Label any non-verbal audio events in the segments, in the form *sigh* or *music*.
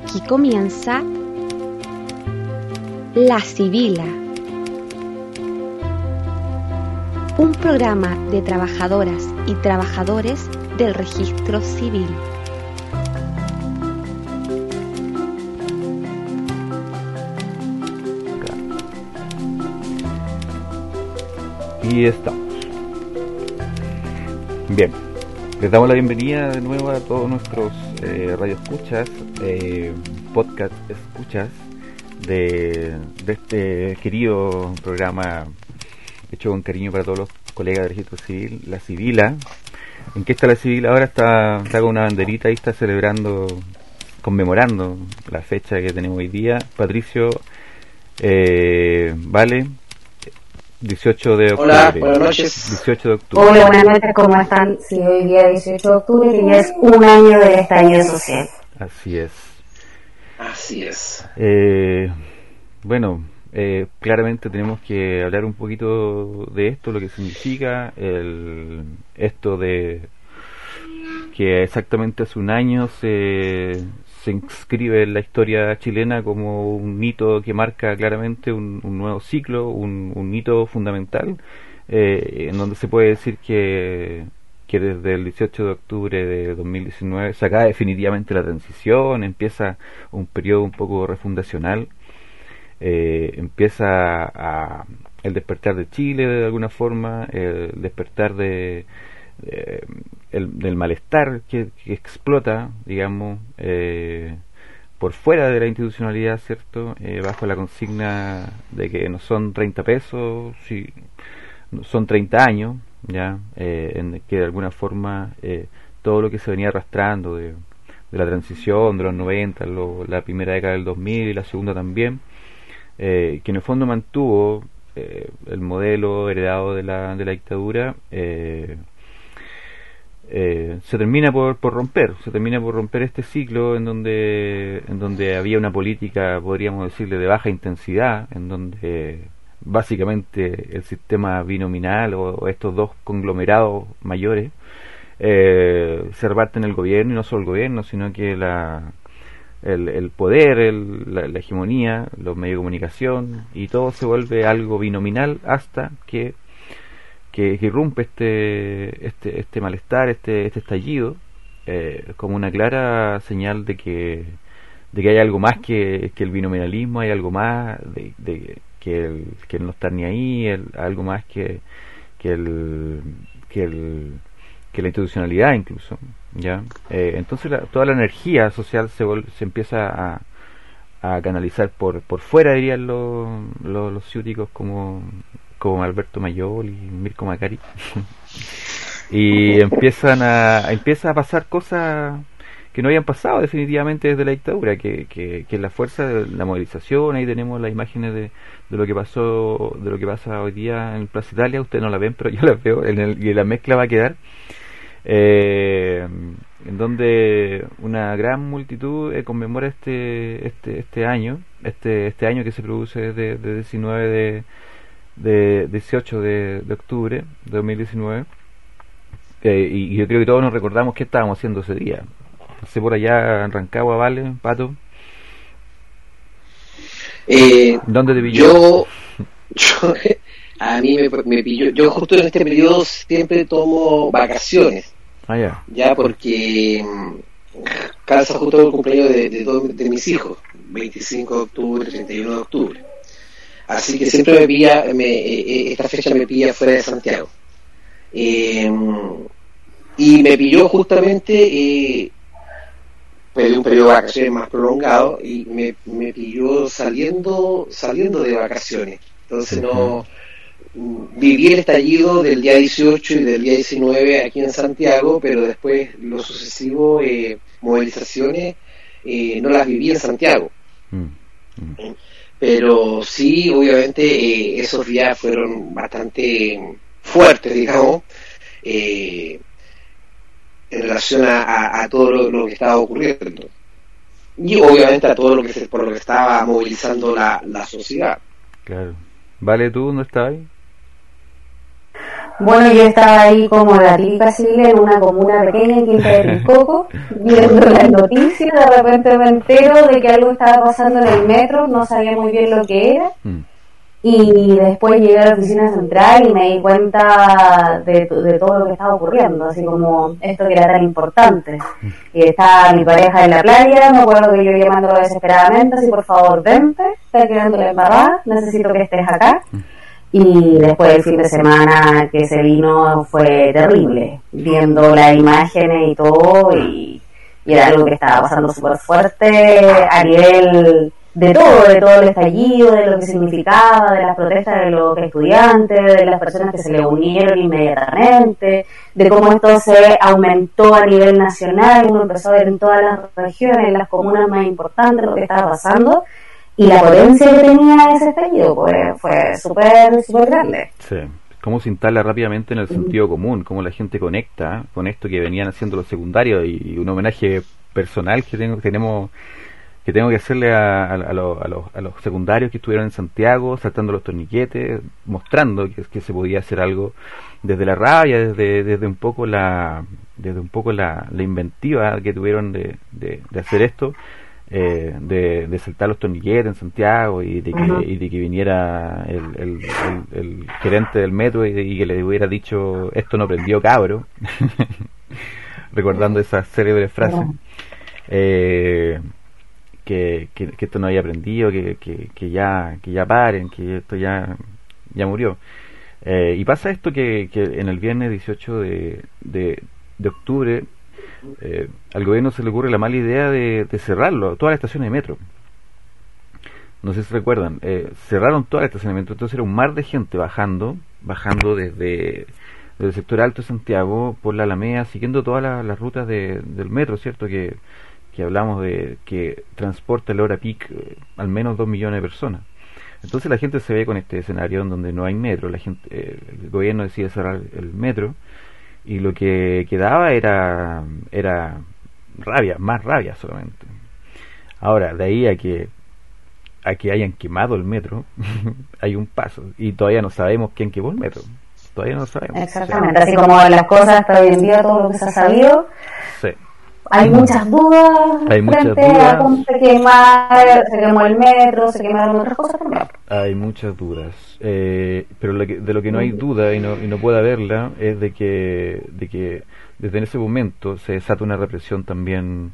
Aquí comienza La Sibila, un programa de trabajadoras y trabajadores del registro civil. Y estamos. Bien, les damos la bienvenida de nuevo a todos nuestros eh, radioescuchas, eh, podcast escuchas de, de este querido programa hecho con cariño para todos los colegas del registro civil, la Civila. ¿En qué está la Civil? Ahora está, está con una banderita y está celebrando, conmemorando la fecha que tenemos hoy día. Patricio, eh, vale, 18 de octubre. Hola, buenas noches. 18 de octubre. Hola, buenas noches, ¿cómo están? Sí, hoy día 18 de octubre, que ya es un año del estallido social. Así es. Así es. Eh, bueno, eh, claramente tenemos que hablar un poquito de esto, lo que significa el, esto de que exactamente hace un año se, se inscribe en la historia chilena como un hito que marca claramente un, nuevo ciclo, un, un hito fundamental, eh, en donde se puede decir que, que desde el 18 de octubre de 2019 se acaba definitivamente la transición, empieza un periodo un poco refundacional, eh, empieza a, el despertar de Chile de alguna forma, el despertar de, de el, del malestar que, explota, digamos, eh, por fuera de la institucionalidad, ¿cierto? Eh, bajo la consigna de que no son 30 pesos, si, son 30 años, ya, eh, en que de alguna forma eh, todo lo que se venía arrastrando de, la transición de los 90, lo, la primera década del 2000 y la segunda también, que en el fondo mantuvo el modelo heredado de la, de la dictadura, eh, eh, se termina por, romper, se termina por romper este ciclo en donde, en donde había una política, podríamos decirle, de baja intensidad, en donde básicamente el sistema binominal o, o estos dos conglomerados mayores eh, se reparten el gobierno y no solo el gobierno, sino que la, el, el poder, el, la, la hegemonía, los medios de comunicación y todo se vuelve algo binominal hasta que que, irrumpe este, este, este malestar, este, este estallido, eh, como una clara señal de que, de que hay algo más que, que el binominalismo, hay algo más de, de que, el, que no estar ni ahí, el, algo más que, que, el, que, el, que la institucionalidad incluso. ¿ya? Eh, entonces la, toda la energía social se, se empieza a, a canalizar por, por fuera, dirían los, los, los ciúticos como, como Alberto Mayol y Mirko Macari. *laughs* y empiezan a, empieza a pasar cosas que no habían pasado definitivamente desde la dictadura, que, que, que la fuerza de la movilización, ahí tenemos las imágenes de, de lo que pasó, de lo que pasa hoy día en Plaza Italia, ustedes no la ven, pero yo la veo, en el, y la mezcla va a quedar, eh, en donde una gran multitud eh, conmemora este, este, este año, este, este año que se produce desde, desde 19 de, de 18 de, de octubre de 2019 eh, y, y yo creo que todos nos recordamos qué estábamos haciendo ese día. Pasé por allá en Rancagua, ¿vale, Pato? Eh, ¿Dónde te pilló? yo, *laughs* yo, a mí me, me pilló, yo justo en este periodo siempre tomo vacaciones, Ah, ya. ya porque mm, calza justo el cumpleaños de, de, todos- de mis hijos, 25 de octubre, 31 de octubre. Así que siempre me pilla, me, eh, eh, esta fecha me pilla fuera de Santiago. Eh, y me pilló justamente, eh, pedí un periodo de vacaciones más prolongado y me, me pilló saliendo, saliendo de vacaciones. Entonces no viví el estallido del día 18 y del día 19 aquí en Santiago, pero después los sucesivos eh, movilizaciones eh, no las viví en Santiago. Mm, mm. Pero sí, obviamente, eh, esos días fueron bastante fuertes, digamos, eh, en relación a, todo lo, que estaba ocurriendo. Y obviamente a todo lo que se, por lo que estaba movilizando la, la sociedad. Claro. ¿Vale tú dónde estás? Bueno, yo estaba ahí como la típica civil en una comuna pequeña en Quinta de Piscoco, viendo las noticias, de repente me entero de que algo estaba pasando en el metro, no sabía muy bien lo que era, mm. y después llegué a la oficina central y me di cuenta de, todo lo que estaba ocurriendo, así como esto que era tan importante. Y estaba mi pareja en la playa, me acuerdo que yo llamándolo desesperadamente, así por favor vente, está quedando la embarrada, necesito que estés acá. Mm. Y después el fin de semana que se vino fue terrible, viendo las imágenes y todo, y, era algo que estaba pasando súper fuerte a nivel de todo, de todo el estallido, de lo que significaba, de las protestas de los estudiantes, de las personas que se le unieron inmediatamente, de cómo esto se aumentó a nivel nacional, uno empezó a ver en todas las regiones, en las comunas más importantes lo que estaba pasando, y la potencia que tenía ese estallido pues, fue súper super grande. Sí. Cómo se instala rápidamente en el sentido común, cómo la gente conecta con esto que venían haciendo los secundarios y un homenaje personal que tengo, tenemos que tengo que hacerle a, a, los, a, los, secundarios que estuvieron en Santiago, saltando los torniquetes, mostrando que, se podía hacer algo desde la rabia, desde, desde un poco la desde un poco la, inventiva que tuvieron de, de hacer esto eh, de, de, saltar los torniquetes en Santiago y de que, y de que viniera el, el, gerente del metro y, que le hubiera dicho esto no prendió cabro *laughs* recordando esa célebre frase. Eh, que, que, esto no había aprendido que, que, ya que ya paren que esto ya ya murió. Eh, y pasa esto que, que en el viernes 18 de, de, de octubre eh, al gobierno se le ocurre la mala idea de, cerrarlo, todas las estaciones de metro. No sé si recuerdan, eh, cerraron todas las estaciones de metro, entonces era un mar de gente bajando, bajando desde, el sector alto de Santiago por la Alameda, siguiendo todas las rutas del metro, ¿cierto? Que, que hablamos de que transporta la hora peak eh, al menos dos millones de personas. Entonces la gente se ve con este escenario en donde no hay metro, la gente, el gobierno decide cerrar el metro y lo que quedaba era era rabia, más rabia solamente. Ahora, de ahí a que a que hayan quemado el metro, *laughs* hay un paso y todavía no sabemos quién quemó el metro. Todavía no sabemos. Exactamente, así como las cosas hasta hoy en día, todo lo que se ha sabido. Sí hay muchas dudas hay muchas dudas. se, quemar, se quemó el metro, se quemaron otras cosas también. Hay muchas dudas, eh, pero de lo que no hay duda y no, y no puede haberla es de que, de que desde ese momento se desata una represión también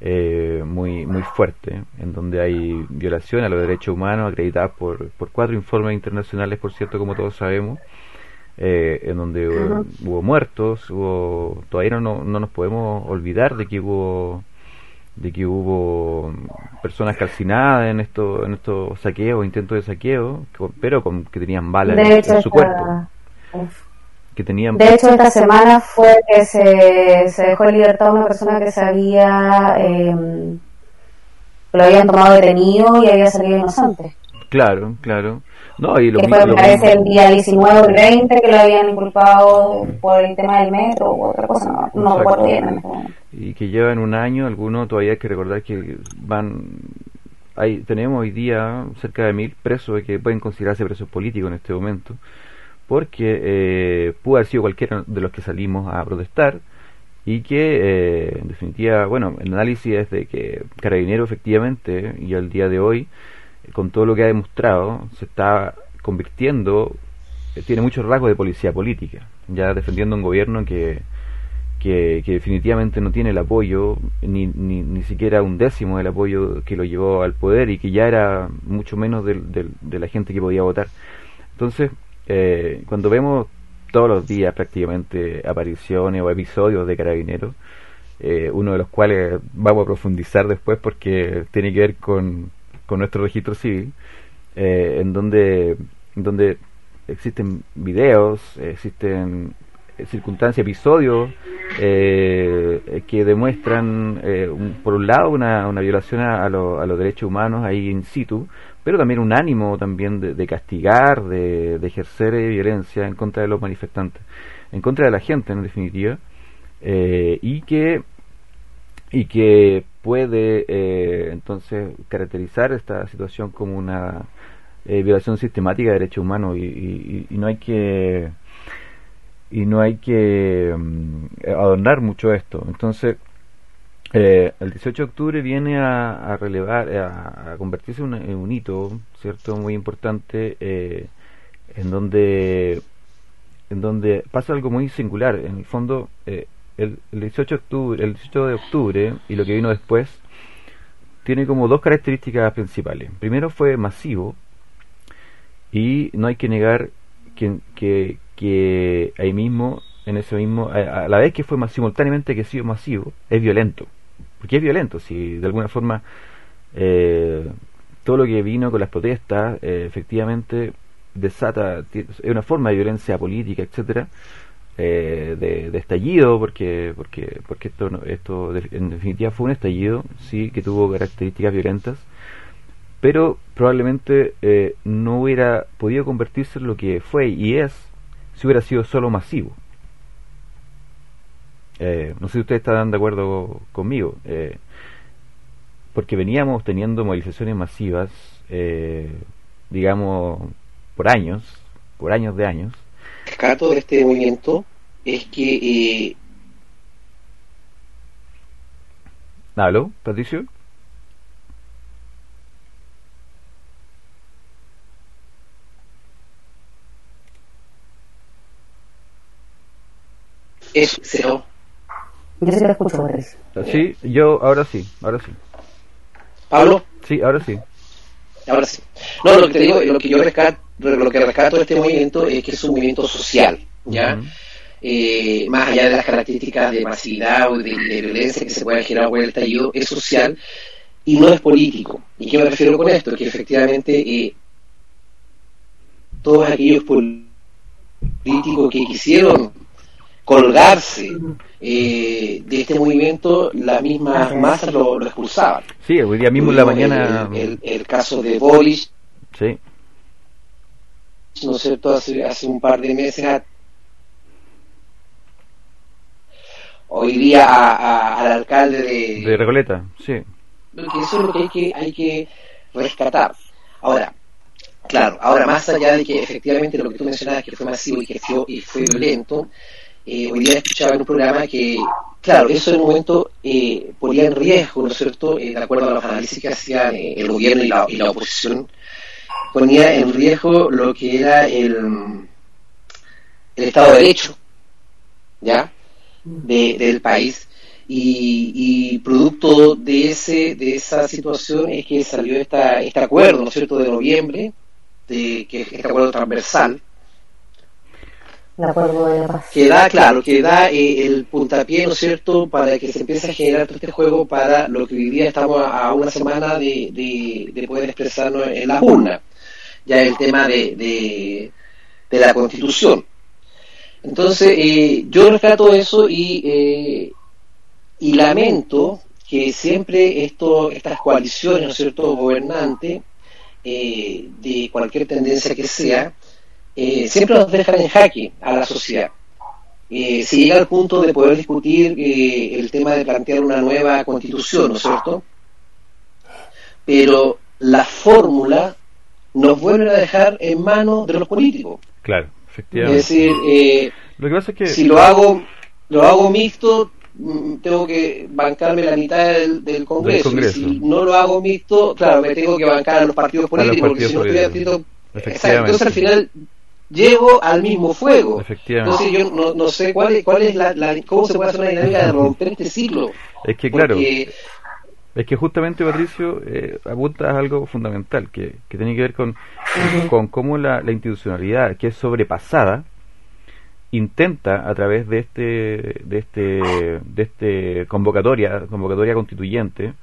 eh, muy muy fuerte, en donde hay violación a los derechos humanos acreditadas por, por cuatro informes internacionales, por cierto, como todos sabemos eh, en donde hubo, muertos, hubo, todavía no, no nos podemos olvidar de que hubo de que hubo personas calcinadas en estos en estos saqueos, intentos de saqueo, pero con que tenían balas en, su cuerpo. Que tenían... De hecho, esta semana fue que se, se dejó en libertad una persona que se había eh, lo habían tomado detenido y había salido inocente. Claro, claro. No, y lo que fue, me parece, el día 19 o 20 que lo habían inculpado por el tema del metro u otra cosa, no, no recuerdo bien Y que llevan un año, algunos todavía hay que recordar que van. Hay, tenemos hoy día cerca de mil presos que pueden considerarse presos políticos en este momento, porque eh, pudo haber sido cualquiera de los que salimos a protestar y que eh, en definitiva, bueno, el análisis es de que Carabinero efectivamente y al día de hoy con todo lo que ha demostrado, se está convirtiendo, eh, tiene muchos rasgos de policía política, ya defendiendo un gobierno que, que, definitivamente no tiene el apoyo, ni, ni, ni, siquiera un décimo del apoyo que lo llevó al poder y que ya era mucho menos de, de, la gente que podía votar. Entonces, eh, cuando vemos todos los días prácticamente apariciones o episodios de carabineros, eh, uno de los cuales vamos a profundizar después porque tiene que ver con, con nuestro registro civil, eh, en donde, donde existen videos, existen circunstancias, episodios eh, que demuestran, eh, por un lado, una, una violación a, los derechos humanos ahí in situ, pero también un ánimo también de, castigar, de, ejercer violencia en contra de los manifestantes, en contra de la gente, en definitiva, y que y que puede eh, entonces caracterizar esta situación como una eh, violación sistemática de derechos humanos y, no hay que y no hay que mm, adornar mucho esto. Entonces, eh, el 18 de octubre viene a, relevar, a, convertirse en un, hito, ¿cierto? Muy importante, en donde en donde pasa algo muy singular. En el fondo, eh, el, 18 de octubre, el 18 de octubre y lo que vino después tiene como dos características principales. Primero fue masivo y no hay que negar que, que, que ahí mismo, en ese mismo, a, la vez que fue más simultáneamente que ha sido masivo, es violento. Porque es violento, si de alguna forma eh, todo lo que vino con las protestas eh, efectivamente desata, es una forma de violencia política, etcétera, eh, de, estallido, porque porque porque esto esto en definitiva fue un estallido, sí, que tuvo características violentas, pero probablemente no hubiera podido convertirse en lo que fue y es si hubiera sido solo masivo. Eh, no sé si ustedes están de acuerdo conmigo, eh, porque veníamos teniendo movilizaciones masivas, eh, digamos, por años, por años de años. El caso de este movimiento es que... ¿Aló, Patricio? es cero. Yo sí lo escucho, Sí, yo ahora sí, ahora sí. ¿Pablo? Sí, ahora sí. Ahora sí. No, lo que te digo, lo que yo rescato, lo que rescato de este movimiento es que es un movimiento social, ¿ya? eh, más allá de las características de masividad o de, violencia que se puede generar por el estallido, es social y no es político. ¿Y qué me refiero con esto? Que efectivamente eh, todos aquellos políticos que quisieron colgarse eh, de este movimiento, las mismas masas lo, expulsaban. Sí, hoy día mismo en la mañana. El, caso de Boris. Sí. ¿No es cierto? Hace, hace un par de meses. hoy día al alcalde de. De Recoleta, sí. eso es lo que hay que, hay que rescatar. Ahora, claro, ahora más allá de que efectivamente lo que tú mencionabas, que fue masivo y que fue, y fue violento, eh, hoy día escuchaba en un programa que, claro, eso en un momento eh, ponía en riesgo, ¿no es cierto?, eh, de acuerdo a los análisis que hacían eh, el gobierno y la, y la oposición, ponía en riesgo lo que era el, el Estado de Derecho, ¿ya?, del país. Y, y, producto de ese de esa situación es que salió esta, este acuerdo, ¿no es cierto?, de noviembre, de que este acuerdo transversal, que da, claro, que da eh, el puntapié, ¿no es cierto?, para que se empiece a generar todo este juego para lo que hoy día estamos a, una semana de, de, poder expresarnos en la urna, ya el tema de, de, la constitución. Entonces, eh, yo rescato eso y, eh, y lamento que siempre esto, estas coaliciones, ¿no es cierto?, gobernantes, de cualquier tendencia que sea, eh, siempre nos dejan en jaque a la sociedad. Eh, se llega al punto de poder discutir eh, el tema de plantear una nueva constitución, ¿no es cierto? Pero la fórmula nos vuelve a dejar en manos de los políticos. Claro, efectivamente. Es decir, eh, lo que pasa es que... si lo hago, lo hago mixto, mm, tengo que bancarme la mitad del, Congreso. si no lo hago mixto, claro, me tengo que bancar a los partidos políticos, porque si no estoy haciendo... Entonces al final llevo al mismo fuego. Entonces yo no, no sé cuál es, cuál es la, cómo se puede hacer una dinámica de romper este ciclo. Es que claro, es que justamente Patricio eh, apunta a algo fundamental que, que tiene que ver con, con cómo la, la institucionalidad que es sobrepasada intenta a través de este de este de este convocatoria convocatoria constituyente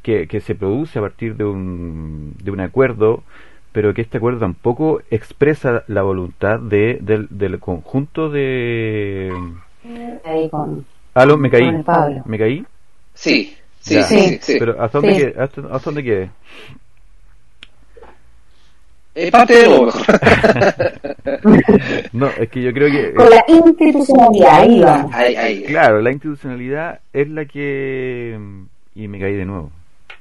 que, que se produce a partir de un de un acuerdo pero que este acuerdo tampoco expresa la voluntad de, del, del conjunto de... Ahí con... ¿Aló? ¿Me caí? ¿Me caí? Sí, sí, sí, sí, Pero ¿hasta dónde, Quede, hasta, dónde quede? Es parte de lo *laughs* No, es que yo creo que... Con la institucionalidad, ahí va. Claro, la institucionalidad es la que... Y me caí de nuevo.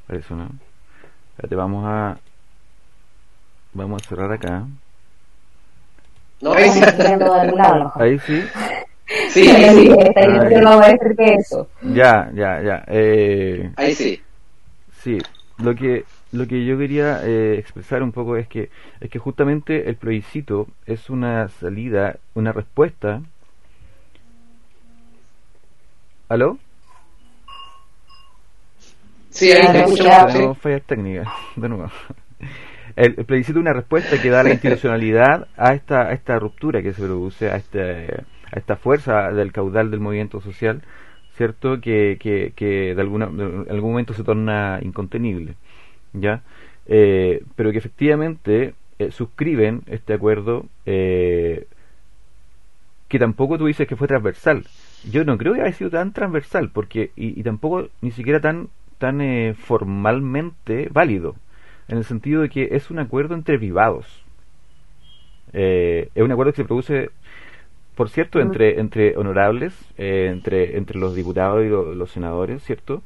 Por eso, ¿no? Espérate, vamos a vamos a cerrar acá. No, ahí sí. Ahí sí. Sí, ahí sí. eso. Ya, ya, ya. Eh, ahí sí. Sí, lo que lo que yo quería eh, expresar un poco es que es que justamente el plebiscito es una salida, una respuesta. ¿Aló? Sí, ahí te Tenemos fallas técnicas, *laughs* de nuevo. El, plebiscito es una respuesta que da la *laughs* institucionalidad a esta, a esta ruptura que se produce, a, este, a esta fuerza del caudal del movimiento social, ¿cierto? Que, que, que de, alguna, en algún momento se torna incontenible, ¿ya? Eh, pero que efectivamente eh, suscriben este acuerdo eh, que tampoco tú dices que fue transversal. Yo no creo que haya sido tan transversal, porque y, y tampoco ni siquiera tan tan eh, formalmente válido, en el sentido de que es un acuerdo entre privados. Eh, es un acuerdo que se produce, por cierto, entre, entre honorables, eh, entre, entre los diputados y los senadores, ¿cierto?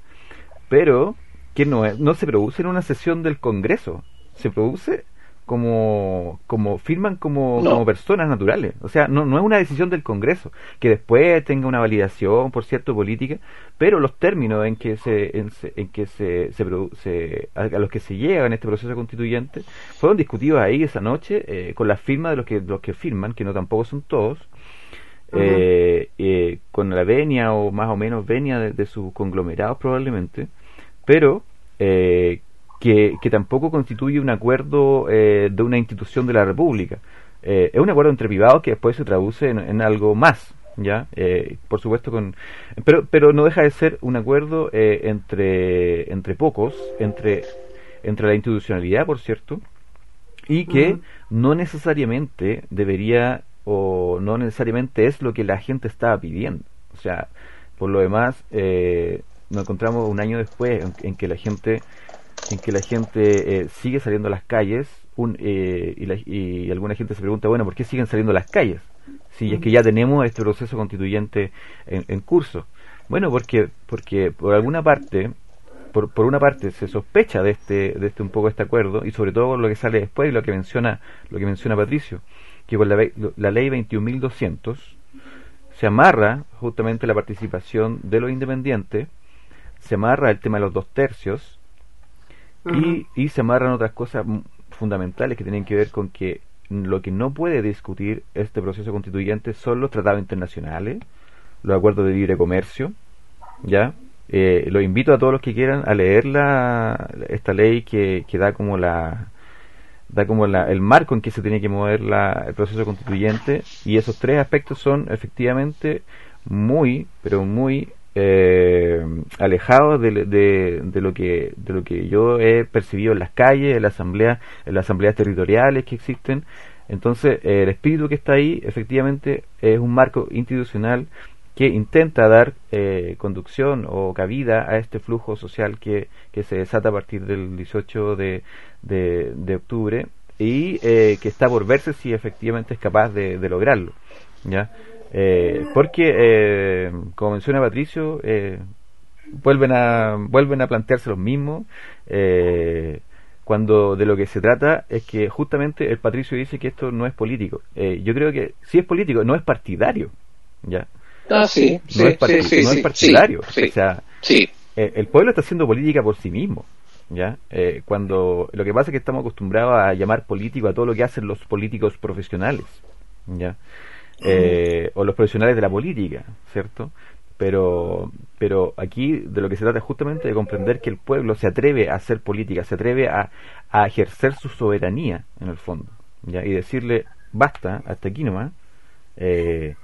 Pero que no, no se produce en una sesión del Congreso, se produce como, como firman como, como personas naturales. O sea, no, no es una decisión del Congreso, que después tenga una validación, por cierto, política, pero los términos en que se, en, que se, se, a, los que se llega en este proceso constituyente fueron discutidos ahí esa noche eh, con la firma de los que, los que firman, que no tampoco son todos, eh, eh, con la venia o más o menos venia de, de sus conglomerados probablemente, pero eh, que, tampoco constituye un acuerdo eh, de una institución de la República. Eh, es un acuerdo entre privados que después se traduce en, algo más, ya eh, por supuesto con pero pero no deja de ser un acuerdo entre entre pocos entre entre la institucionalidad por cierto y que no necesariamente debería o no necesariamente es lo que la gente estaba pidiendo o sea por lo demás nos encontramos un año después en que la gente en que la gente eh, sigue saliendo a las calles un, eh, y, alguna gente se pregunta, bueno, ¿por qué siguen saliendo a las calles? Si es que ya tenemos este proceso constituyente en, curso. Bueno, porque, porque por alguna parte, por, por una parte se sospecha de este, de este un poco este acuerdo y sobre todo lo que sale después y lo que menciona, lo que menciona Patricio, que con la, la ley 21.200 se amarra justamente la participación de los independientes, se amarra el tema de los dos tercios, y, y se amarran otras cosas fundamentales que tienen que ver con que lo que no puede discutir este proceso constituyente son los tratados internacionales, los acuerdos de libre comercio, ¿ya? Eh, lo invito a todos los que quieran a leer la, esta ley que, que da como la da como la, el marco en que se tiene que mover la, el proceso constituyente y esos tres aspectos son efectivamente muy pero muy eh, alejados de, de, lo que de lo que yo he percibido en las calles, en la asamblea, en las asambleas territoriales que existen. Entonces, el espíritu que está ahí, efectivamente, es un marco institucional que intenta dar eh, conducción o cabida a este flujo social que, que se desata a partir del 18 de, de, octubre y eh, que está por verse si efectivamente es capaz de, de lograrlo. ¿ya? Eh, porque, eh, como menciona Patricio, eh, vuelven, a, vuelven a plantearse los mismos. Eh, cuando de lo que se trata es que justamente el Patricio dice que esto no es político. yo creo que sí es político, no es partidario. ¿ya? Ah, sí, no, es, partidario. o sea, el pueblo está haciendo política por sí mismo. ¿Ya? cuando lo que pasa es que estamos acostumbrados a llamar político a todo lo que hacen los políticos profesionales. ¿ya? eh, o los profesionales de la política, ¿cierto? Pero, pero aquí de lo que se trata es justamente de comprender que el pueblo se atreve a hacer política, se atreve a, a ejercer su soberanía, en el fondo, ¿ya? y decirle, basta, hasta aquí nomás, eh,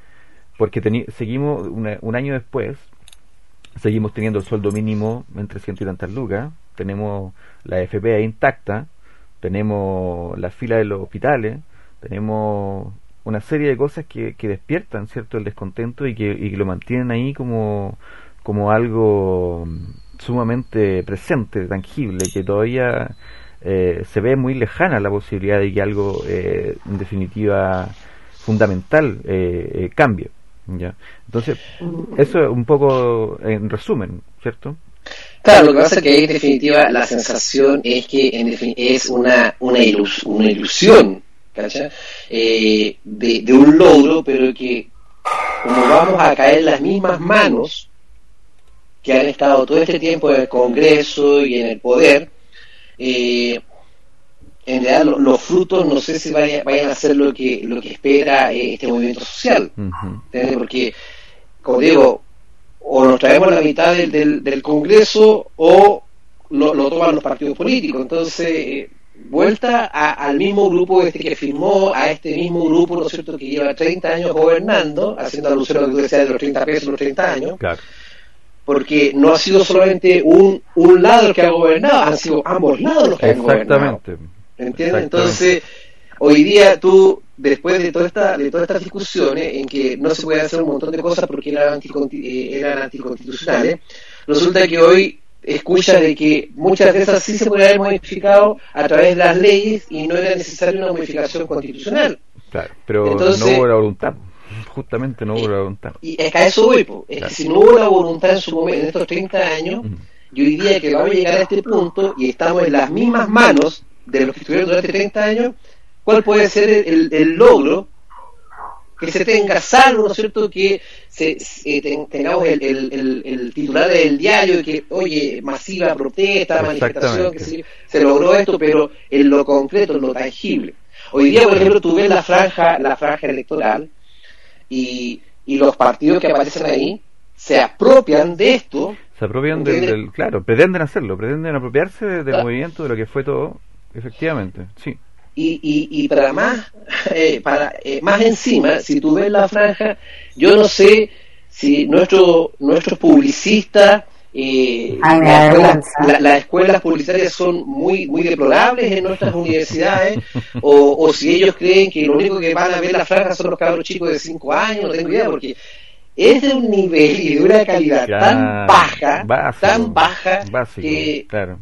porque seguimos un año después, seguimos teniendo el sueldo mínimo entre ciento y tantas lucas, tenemos la FP intacta, tenemos la fila de los hospitales, tenemos una serie de cosas que, que despiertan cierto el descontento y que, que lo mantienen ahí como, como algo sumamente presente, tangible, que todavía eh, se ve muy lejana la posibilidad de que algo, eh, en definitiva, fundamental eh, eh cambie. ¿Ya? Entonces, eso es un poco en resumen, ¿cierto? Claro, lo que pasa es que en definitiva la sensación es que en es una, una, una ilusión eh, de, un logro, pero que como vamos a caer en las mismas manos que han estado todo este tiempo en el Congreso y en el poder, eh, en realidad los frutos no sé si vayan, vayan, a ser lo que lo que espera eh, este movimiento social. Porque como digo o nos traemos la mitad del, del, Congreso o lo, toman los partidos políticos. Entonces eh, vuelta al mismo grupo este que firmó a este mismo grupo no es cierto que lleva 30 años gobernando haciendo alusión a lo que tú decías de los 30 pesos los 30 años. Porque no ha sido solamente un, un lado el que ha gobernado, han sido ambos lados los que han gobernado. ¿Entiendes? Entonces, hoy día tú, después de, toda esta, de todas estas discusiones en que no se puede hacer un montón de cosas porque eran, eh, eran anticonstitucionales, resulta que hoy escucha de que muchas de esas sí se pueden haber modificado a través de las leyes y no era necesaria una modificación constitucional. Claro, pero no hubo la voluntad. Justamente no hubo la voluntad. Y es que a eso voy, es que si no hubo la voluntad en su momento, en estos 30 años, yo diría que vamos a llegar a este punto y estamos en las mismas manos de los que estuvieron durante 30 años, cuál puede ser el, logro que se tenga, salvo, ¿no es cierto?, que se, eh, tengamos el, titular del diario que, oye, masiva protesta, manifestación, que se, logró esto, pero en lo concreto, en lo tangible. Hoy día, por ejemplo, tú ves la franja, la franja electoral y, y los partidos que aparecen ahí se apropian de esto. Se apropian del, claro, pretenden hacerlo, pretenden apropiarse del movimiento, de lo que fue todo, Efectivamente, sí. Y, y, y para más *laughs* eh, para eh, más encima si tú ves la franja yo no sé si nuestro nuestros publicistas eh, las, escuelas, publicitarias son muy muy deplorables en nuestras *laughs* universidades o, *laughs* o, si ellos creen que lo único que van a ver la franja son los cabros chicos de 5 años no tengo idea porque es de un nivel y de una calidad tan baja tan baja que claro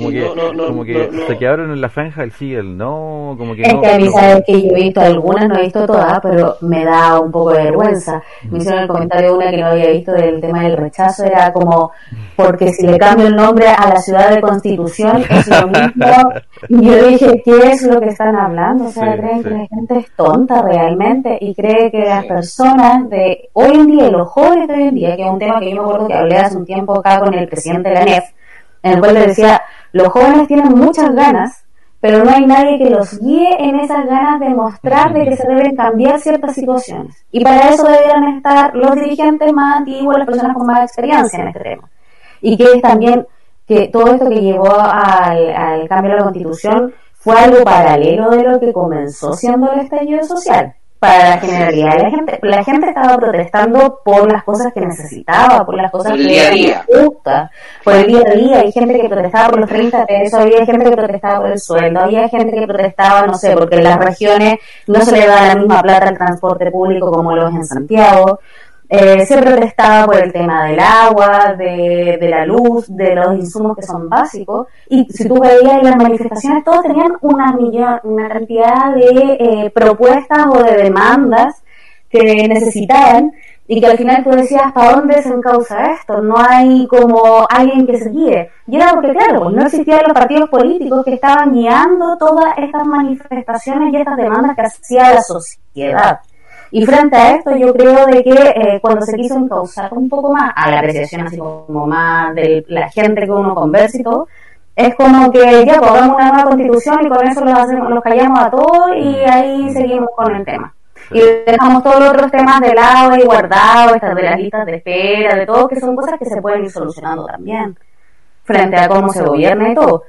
como que, como que se quedaron en la franja el sí, el no, como que es no. que a mí sabes que yo he visto algunas, no he visto todas, pero me da un poco de vergüenza. Me hicieron el comentario una que no había visto del tema del rechazo, era como, porque si le cambio el nombre a la ciudad de Constitución es lo *laughs* mismo. Y yo dije, ¿qué es lo que están hablando? O sea, creen que la gente es tonta realmente y cree que las personas de hoy en día, los jóvenes de hoy en día, que es un tema que yo me acuerdo que hablé hace un tiempo acá con el presidente de la NEF, en el cual le decía, los jóvenes tienen muchas ganas, pero no hay nadie que los guíe en esas ganas de mostrar de que se deben cambiar ciertas situaciones. Y para eso deberían estar los dirigentes más antiguos, las personas con más experiencia en este tema. Y que es también que todo esto que llevó al, al cambio de la constitución fue algo paralelo de lo que comenzó siendo el estallido social para la generalidad de la gente. La gente estaba protestando por las cosas que necesitaba, por las cosas que eran justas, por el día a día. Hay gente que protestaba por los 30 pesos, había gente que protestaba por el sueldo, había gente que protestaba, no sé, porque en las regiones no se le da la misma plata al transporte público como lo es en Santiago. Eh, se protestaba por el tema del agua, de, la luz, de los insumos que son básicos. Y si tú veías las manifestaciones, todos tenían una, millón, una cantidad de eh, propuestas o de demandas que necesitaban y que al final tú decías, ¿para dónde se encausa esto? No hay como alguien que se guíe. Y era porque, claro, no existían los partidos políticos que estaban guiando todas estas manifestaciones y estas demandas que hacía la sociedad. Y frente a esto, yo creo de que eh, cuando se quiso encauzar un poco más a la apreciación así como más de la gente que uno conversa y todo, es como que ya pues, hagamos una nueva constitución y con eso los, hacemos, los callamos a todos y ahí seguimos con el tema. Y dejamos todos los otros temas de lado y guardados, estas de las listas de espera, de todo, que son cosas que se pueden ir solucionando también, frente a cómo se gobierna y todo.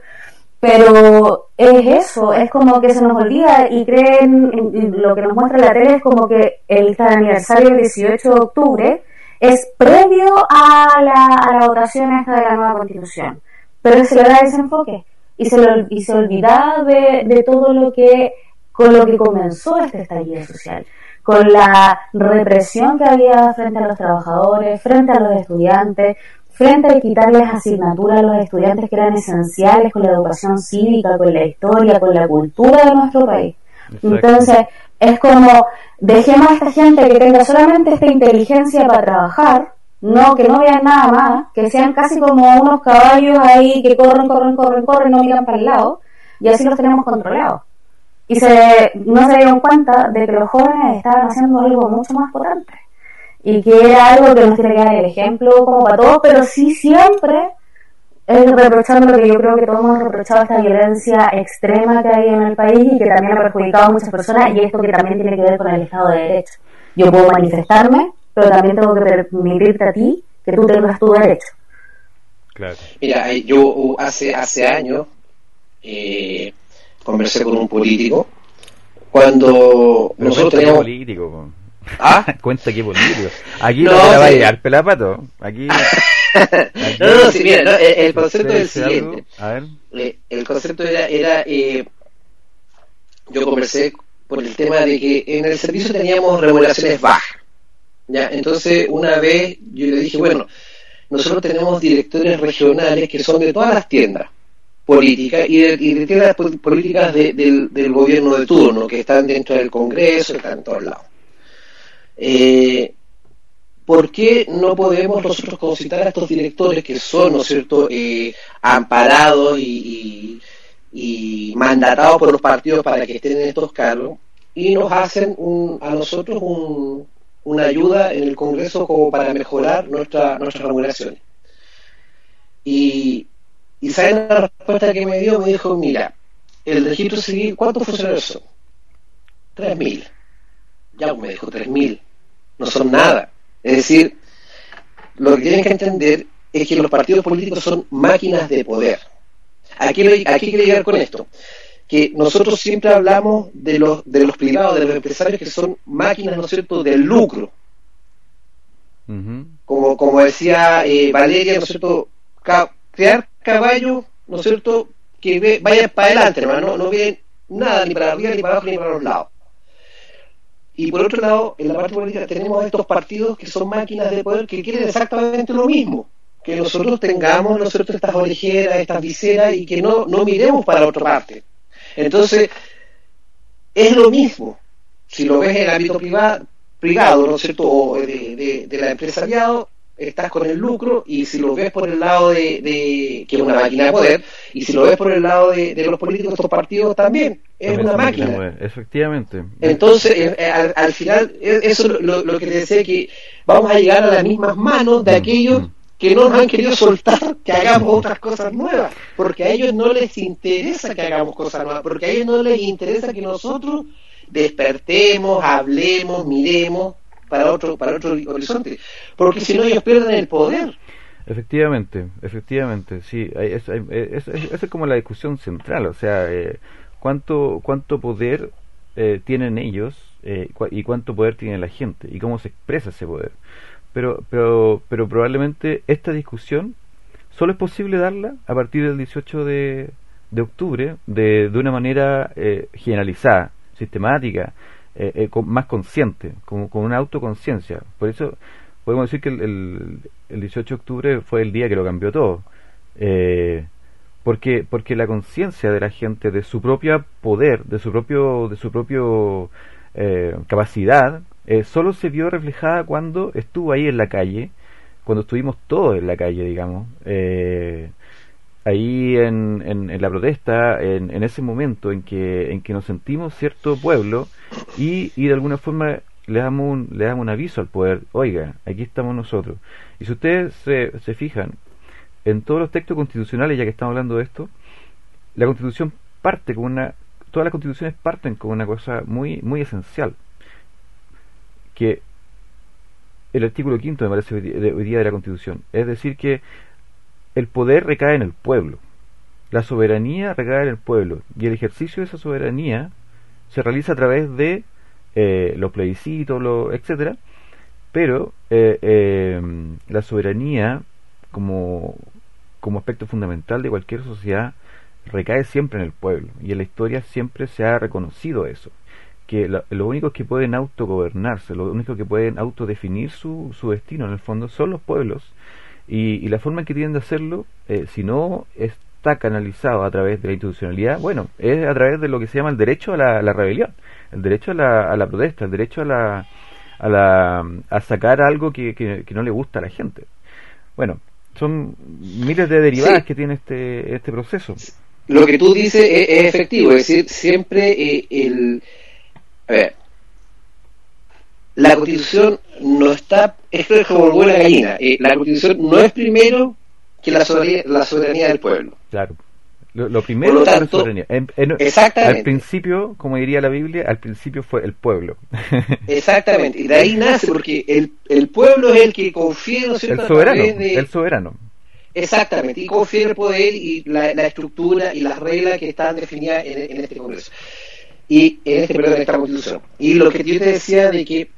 Pero es eso, es como que se nos olvida y creen, lo que nos muestra la tele es como que el aniversario del 18 de octubre es previo a la, a la votación esta de la nueva constitución. Pero se le da ese enfoque y se, y se olvida de, de todo lo que, con lo que comenzó este estallido social con la represión que había frente a los trabajadores, frente a los estudiantes, frente a quitarles asignaturas a los estudiantes que eran esenciales con la educación cívica, con la historia, con la cultura de nuestro país. Entonces, es como, dejemos a esta gente que tenga solamente esta inteligencia para trabajar, no que no vean nada más, que sean casi como unos caballos ahí que corren, corren, corren, corren, no miran para el lado, y así los tenemos controlados. y se, no se dieron cuenta de que los jóvenes estaban haciendo algo mucho más potente y que era algo que nos tiene que dar el ejemplo como para todos, pero sí siempre es reprochando lo que yo creo que todos hemos reprochado esta violencia extrema que hay en el país y que también ha perjudicado a muchas personas y esto que también tiene que ver con el Estado de Derecho. Yo puedo manifestarme, pero también tengo que permitirte a ti que tú tengas tu derecho. Claro. Mira, yo hace, hace años eh, conversé con un político cuando nosotros teníamos... político, ¿Ah? *laughs* Cuenta que político. Aquí no, te la va a llegar pelapato. Aquí... *laughs* no, no, sí, mira, el, concepto es el siguiente. Eh, el concepto era, era eh, yo conversé por el tema de que en el servicio teníamos remuneraciones bajas. ¿ya? Entonces, una vez yo le dije, bueno, nosotros tenemos directores regionales que son de todas las tiendas políticas y de, tiendas políticas del, del, gobierno de turno, que están dentro del Congreso, están en todos lados. Eh, ¿por qué no podemos nosotros concitar a estos directores que son, ¿no es cierto?, eh, amparados y, mandatados por los partidos para que estén en estos cargos y nos hacen a nosotros una ayuda en el Congreso como para mejorar nuestra, nuestras remuneraciones. Y, y ¿saben la respuesta que me dio? Me dijo, mira, el registro civil, ¿cuántos funcionarios son? 3.000. Ya me dijo, 3.000. No son nada. Es decir, lo que tienen que entender es que los partidos políticos son máquinas de poder. Aquí, aquí quiero llegar con esto, que nosotros siempre hablamos de los, de los privados, de los empresarios que son máquinas, ¿no es cierto?, del lucro. como, como decía eh, Valeria, ¿no es cierto?, crear caballos, ¿no es cierto?, que vayan para adelante, hermano, no, no nada, ni para arriba, ni para abajo, ni para los lados. Y por otro lado, en la parte política tenemos estos partidos que son máquinas de poder que quieren exactamente lo mismo, que nosotros tengamos nosotros estas orejeras, estas viseras y que no, no miremos para otra parte. Entonces, es lo mismo. Si lo ves en el ámbito privado, privado ¿no es cierto?, o de, de, de la empresariado, estás con el lucro y si lo ves por el lado de, que es una máquina de poder y si lo ves por el lado de, los políticos de estos partidos también es una máquina efectivamente entonces eh, eh, al, final eso es lo, lo, que te decía que vamos a llegar a las mismas manos de mm, aquellos mm. que no nos han querido soltar que hagamos otras cosas nuevas porque a ellos no les interesa que hagamos cosas nuevas porque a ellos no les interesa que nosotros despertemos hablemos miremos para otro, para otro horizonte, porque si no ellos pierden el poder. Efectivamente, efectivamente, sí, esa es, como la discusión central, o sea, eh, cuánto cuánto poder eh, tienen ellos eh, y cuánto poder tiene la gente y cómo se expresa ese poder. Pero, pero, pero probablemente esta discusión solo es posible darla a partir del 18 de, de octubre de, de una manera generalizada, sistemática, eh, eh, más consciente, con, una autoconciencia. Por eso podemos decir que el, el, 18 de octubre fue el día que lo cambió todo. Eh, porque porque la conciencia de la gente de su propio poder de su propio de su propio capacidad solo se vio reflejada cuando estuvo ahí en la calle cuando estuvimos todos en la calle digamos ahí en, en, la protesta, en, en, ese momento en que, en que nos sentimos cierto pueblo y, y de alguna forma le damos, un, le damos un aviso al poder, oiga, aquí estamos nosotros. Y si ustedes se, se fijan, en todos los textos constitucionales, ya que estamos hablando de esto, la constitución parte con una, todas las constituciones parten con una cosa muy, muy esencial, que el artículo quinto me parece hoy día de la constitución, es decir que el poder recae en el pueblo, la soberanía recae en el pueblo. Y el ejercicio de esa soberanía se realiza a través de eh, los plebiscitos, lo, etcétera, pero eh, em, la soberanía como, como aspecto fundamental de cualquier sociedad recae siempre en el pueblo. Y en la historia siempre se ha reconocido eso. Que lo, los únicos que pueden autogobernarse, los únicos que pueden autodefinir su, su destino en el fondo son los pueblos y, la forma en que tienen de hacerlo, eh, si no está canalizado a través de la institucionalidad, bueno, es a través de lo que se llama el derecho a la, rebelión, el derecho a la, a la, protesta, el derecho a la, a, la, a sacar algo que, que, no le gusta a la gente. Bueno, son miles de derivadas que tiene este, este proceso. lo que tú dices es, efectivo, es decir, siempre eh, el... A ver, la constitución no está, esto es como buena gallina, eh, la constitución no es primero que la soberanía, la soberanía del pueblo. Claro. Lo, primero es la soberanía. exactamente. Al principio, como diría la Biblia, al principio fue el pueblo. *laughs* exactamente. Y de ahí nace, porque el, el pueblo es el que confía, ¿no El soberano. El soberano. Exactamente. Y confía en el poder y la, estructura y las reglas que están definidas en, este Congreso. Y en este periodo de esta Constitución. Y lo que yo te decía de que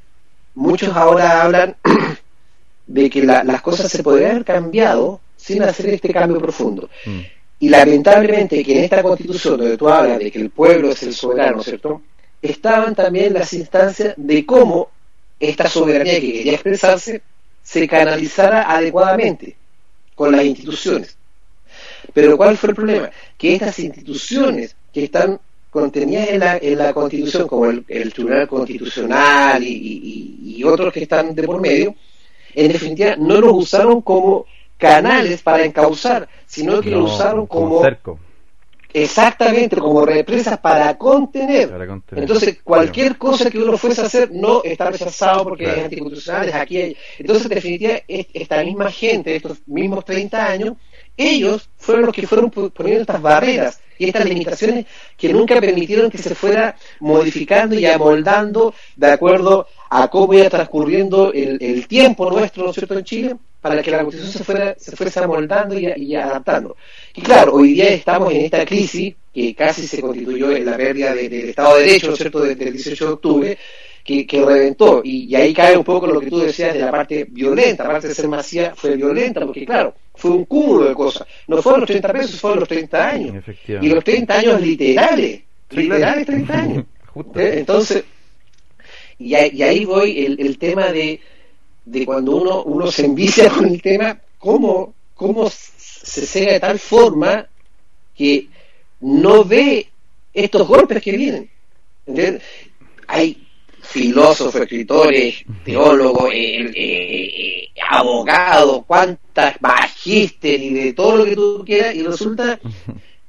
muchos ahora hablan *clears throat* de que las cosas se podrían haber cambiado sin hacer este cambio profundo. Mm. Y lamentablemente que en esta constitución donde tú hablas de que el pueblo es el soberano, ¿cierto? Estaban también las instancias de cómo esta soberanía que quería expresarse se canalizara adecuadamente con las instituciones. Pero ¿cuál fue el problema? Que estas instituciones que están contenidas en la, en la Constitución, como el, Tribunal Constitucional y, otros que están de por medio, en definitiva no los usaron como canales para encauzar, sino que lo usaron como, exactamente como represas para contener. Entonces, cualquier cosa que uno fuese a hacer no está rechazado porque es anticonstitucional, es aquí. Entonces, en definitiva, esta misma gente, estos mismos 30 años, ellos fueron los que fueron poniendo estas barreras y estas limitaciones que nunca permitieron que se fuera modificando y amoldando de acuerdo a cómo iba transcurriendo el, tiempo nuestro, ¿no es cierto?, en Chile, para que la Constitución se, fuera, se fuese amoldando y, adaptando. Y claro, hoy día estamos en esta crisis que casi se constituyó en la pérdida del Estado de Derecho, ¿no es cierto?, del 18 de octubre, que, reventó. Y, ahí cae un poco lo que tú decías de la parte violenta, aparte de ser masiva, fue violenta, porque claro, fue un cúmulo de cosas. No fueron los 30 pesos, fueron los 30 años. Y los 30 años literales, literales 30 años. *laughs* ¿Eh? Entonces, y, ahí voy el, el tema de, de cuando uno, uno se envicia *laughs* con el tema, cómo, cómo se cega de tal forma que no ve estos golpes que vienen. ¿Entiendes? Hay filósofos, escritores, teólogos, eh, eh, eh, abogados, cuántas magíster y de todo lo que tú quieras, y resulta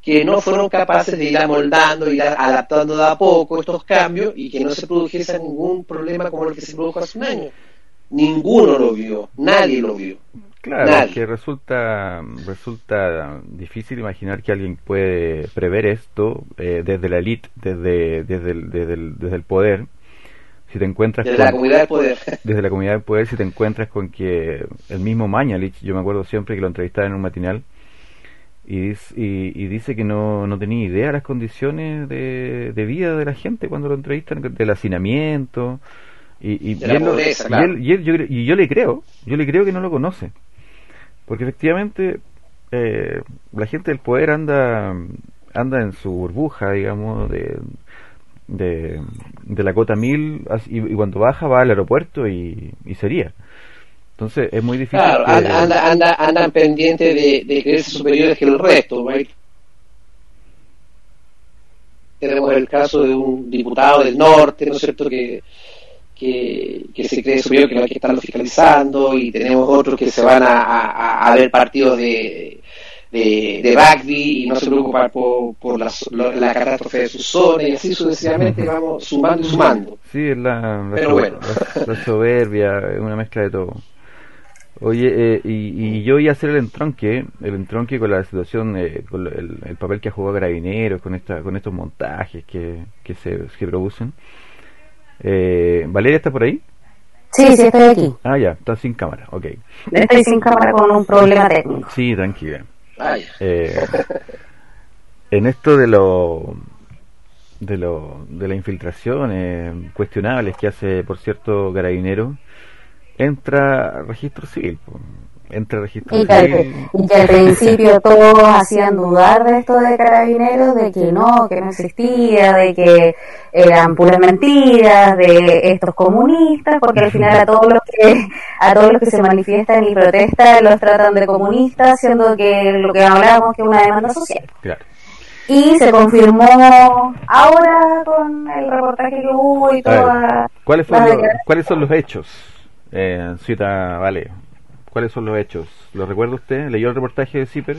que no fueron capaces de ir amoldando, ir adaptando de a poco estos cambios y que no se produjese ningún problema como el que se produjo hace un año. Ninguno lo vio, nadie lo vio. Claro, que resulta resulta difícil imaginar que alguien puede prever esto desde la élite, desde, desde, desde, desde el poder, si te encuentras desde la comunidad del poder. *laughs* desde la comunidad del poder si te encuentras con que el mismo Mañalich yo me acuerdo siempre que lo entrevistaba en un matinal y, y, dice que no, no tenía idea de las condiciones de, vida de la gente cuando lo entrevistan del hacinamiento y, y, yo, le creo yo le creo que no lo conoce porque efectivamente eh, la gente del poder anda anda en su burbuja digamos de de, la cota 1000 y, cuando baja va al aeropuerto y, sería. Entonces es muy difícil. Claro, anda, anda, andan pendientes de, de creerse superiores que el resto. Tenemos el caso de un diputado del norte, ¿no es cierto?, que, que, se cree superior, que no hay que estarlo fiscalizando, y tenemos otros que se van a, a ver partidos de, de, rugby y no se preocupar por, por la, la, catástrofe de su zona y así sucesivamente vamos sumando y sumando. Sí, es la, la, soberbia, es una mezcla de todo. Oye, eh, y, y, yo voy a hacer el entronque, el entronque con la situación, eh, con el, papel que ha jugado Carabineros, con esta, con estos montajes que, que se que producen. Eh, ¿Valeria está por ahí? Sí, sí, estoy aquí. Ah, ya, está sin cámara, ok. Estoy sin cámara con un problema técnico. Sí, tranquila. Eh, en esto de lo de lo de la infiltración eh, cuestionables que hace, por cierto, Carabinero, entra registro civil entre registros. Y que, al, principio *laughs* todos hacían dudar de esto de carabineros, de que no, que no existía, de que eran puras mentiras, de estos comunistas, porque al final a todos los que, a todos los que se manifiestan y protestan los tratan de comunistas, siendo que lo que hablamos que es una demanda social. Y se confirmó ahora con el reportaje que hubo y toda. ¿Cuáles, ¿Cuáles son los hechos, eh, Cita Vale? ¿Cuáles son los hechos? ¿Lo recuerda usted? ¿Leyó el reportaje de CIPER?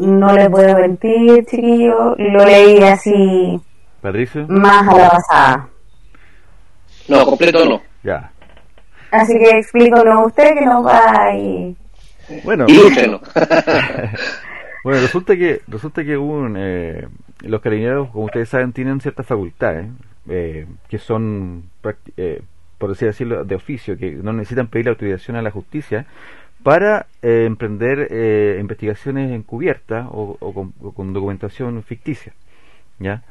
no le puedo mentir, chiquillo, lo leí así. ¿Patricio? Más a la pasada. No, completo no. Ya. Así que explícanos usted que nos va y... Bueno, *laughs* bueno, resulta que resulta que un, eh, los carabineros, como ustedes saben, tienen ciertas facultades eh, que son, eh, por así decirlo, de oficio, que no necesitan pedir la autorización a la justicia para eh, emprender eh, investigaciones encubiertas o, o con, documentación ficticia, ¿ya?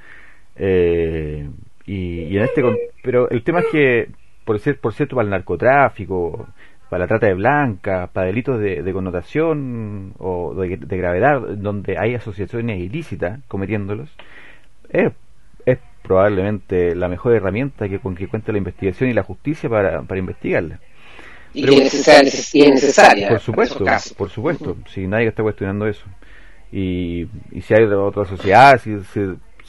Eh, y, en este, pero el tema es que, por, cier- por cierto, para el narcotráfico, para la trata de blancas, para delitos de, connotación o de, de gravedad, donde hay asociaciones ilícitas cometiéndolos, es probablemente la mejor herramienta que con que cuenta la investigación y la justicia para, para investigarla. Y Pero- que es necesaria, es. Por supuesto, por supuesto, si nadie está cuestionando eso. Y, y si hay otra sociedad, si, si,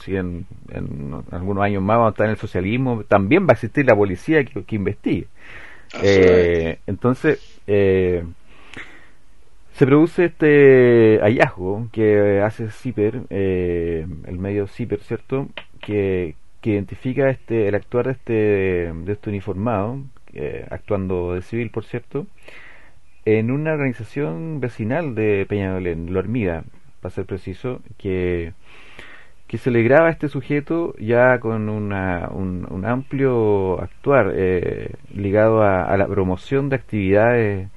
si en, en algunos años más vamos a estar en el socialismo, también va a existir la policía que, que investigue. Eh, entonces, eh, se produce este hallazgo que hace CIPER, eh, el medio CIPER, ¿cierto? Que, que identifica este el actuar de este, de este uniformado, actuando de civil, por cierto, en una organización vecinal de Peñalolén, La Hormiga, para ser preciso, que, que se le graba a este sujeto ya con una, un, amplio actuar eh, ligado a, a la promoción de actividades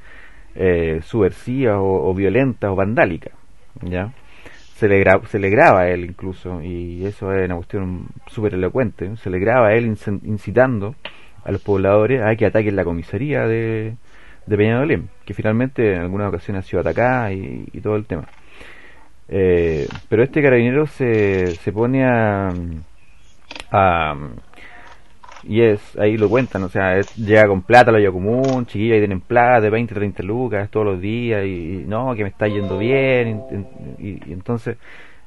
eh, subversivas o, o violentas o vandálicas, ¿ya? Se le, se le graba a él incluso, y eso es una cuestión súper elocuente, se le graba a él incitando a los pobladores a que ataquen la comisaría de, de Peñalolén, que finalmente en algunas ocasiones ha sido atacada y, y todo el tema. Eh, pero este carabinero se, se pone a, a y es, ahí lo cuentan, o sea, llega con plata a la olla común, chiquillos ahí tienen plata de 20, 30 lucas todos los días y, y no, que me está yendo bien y, y- y entonces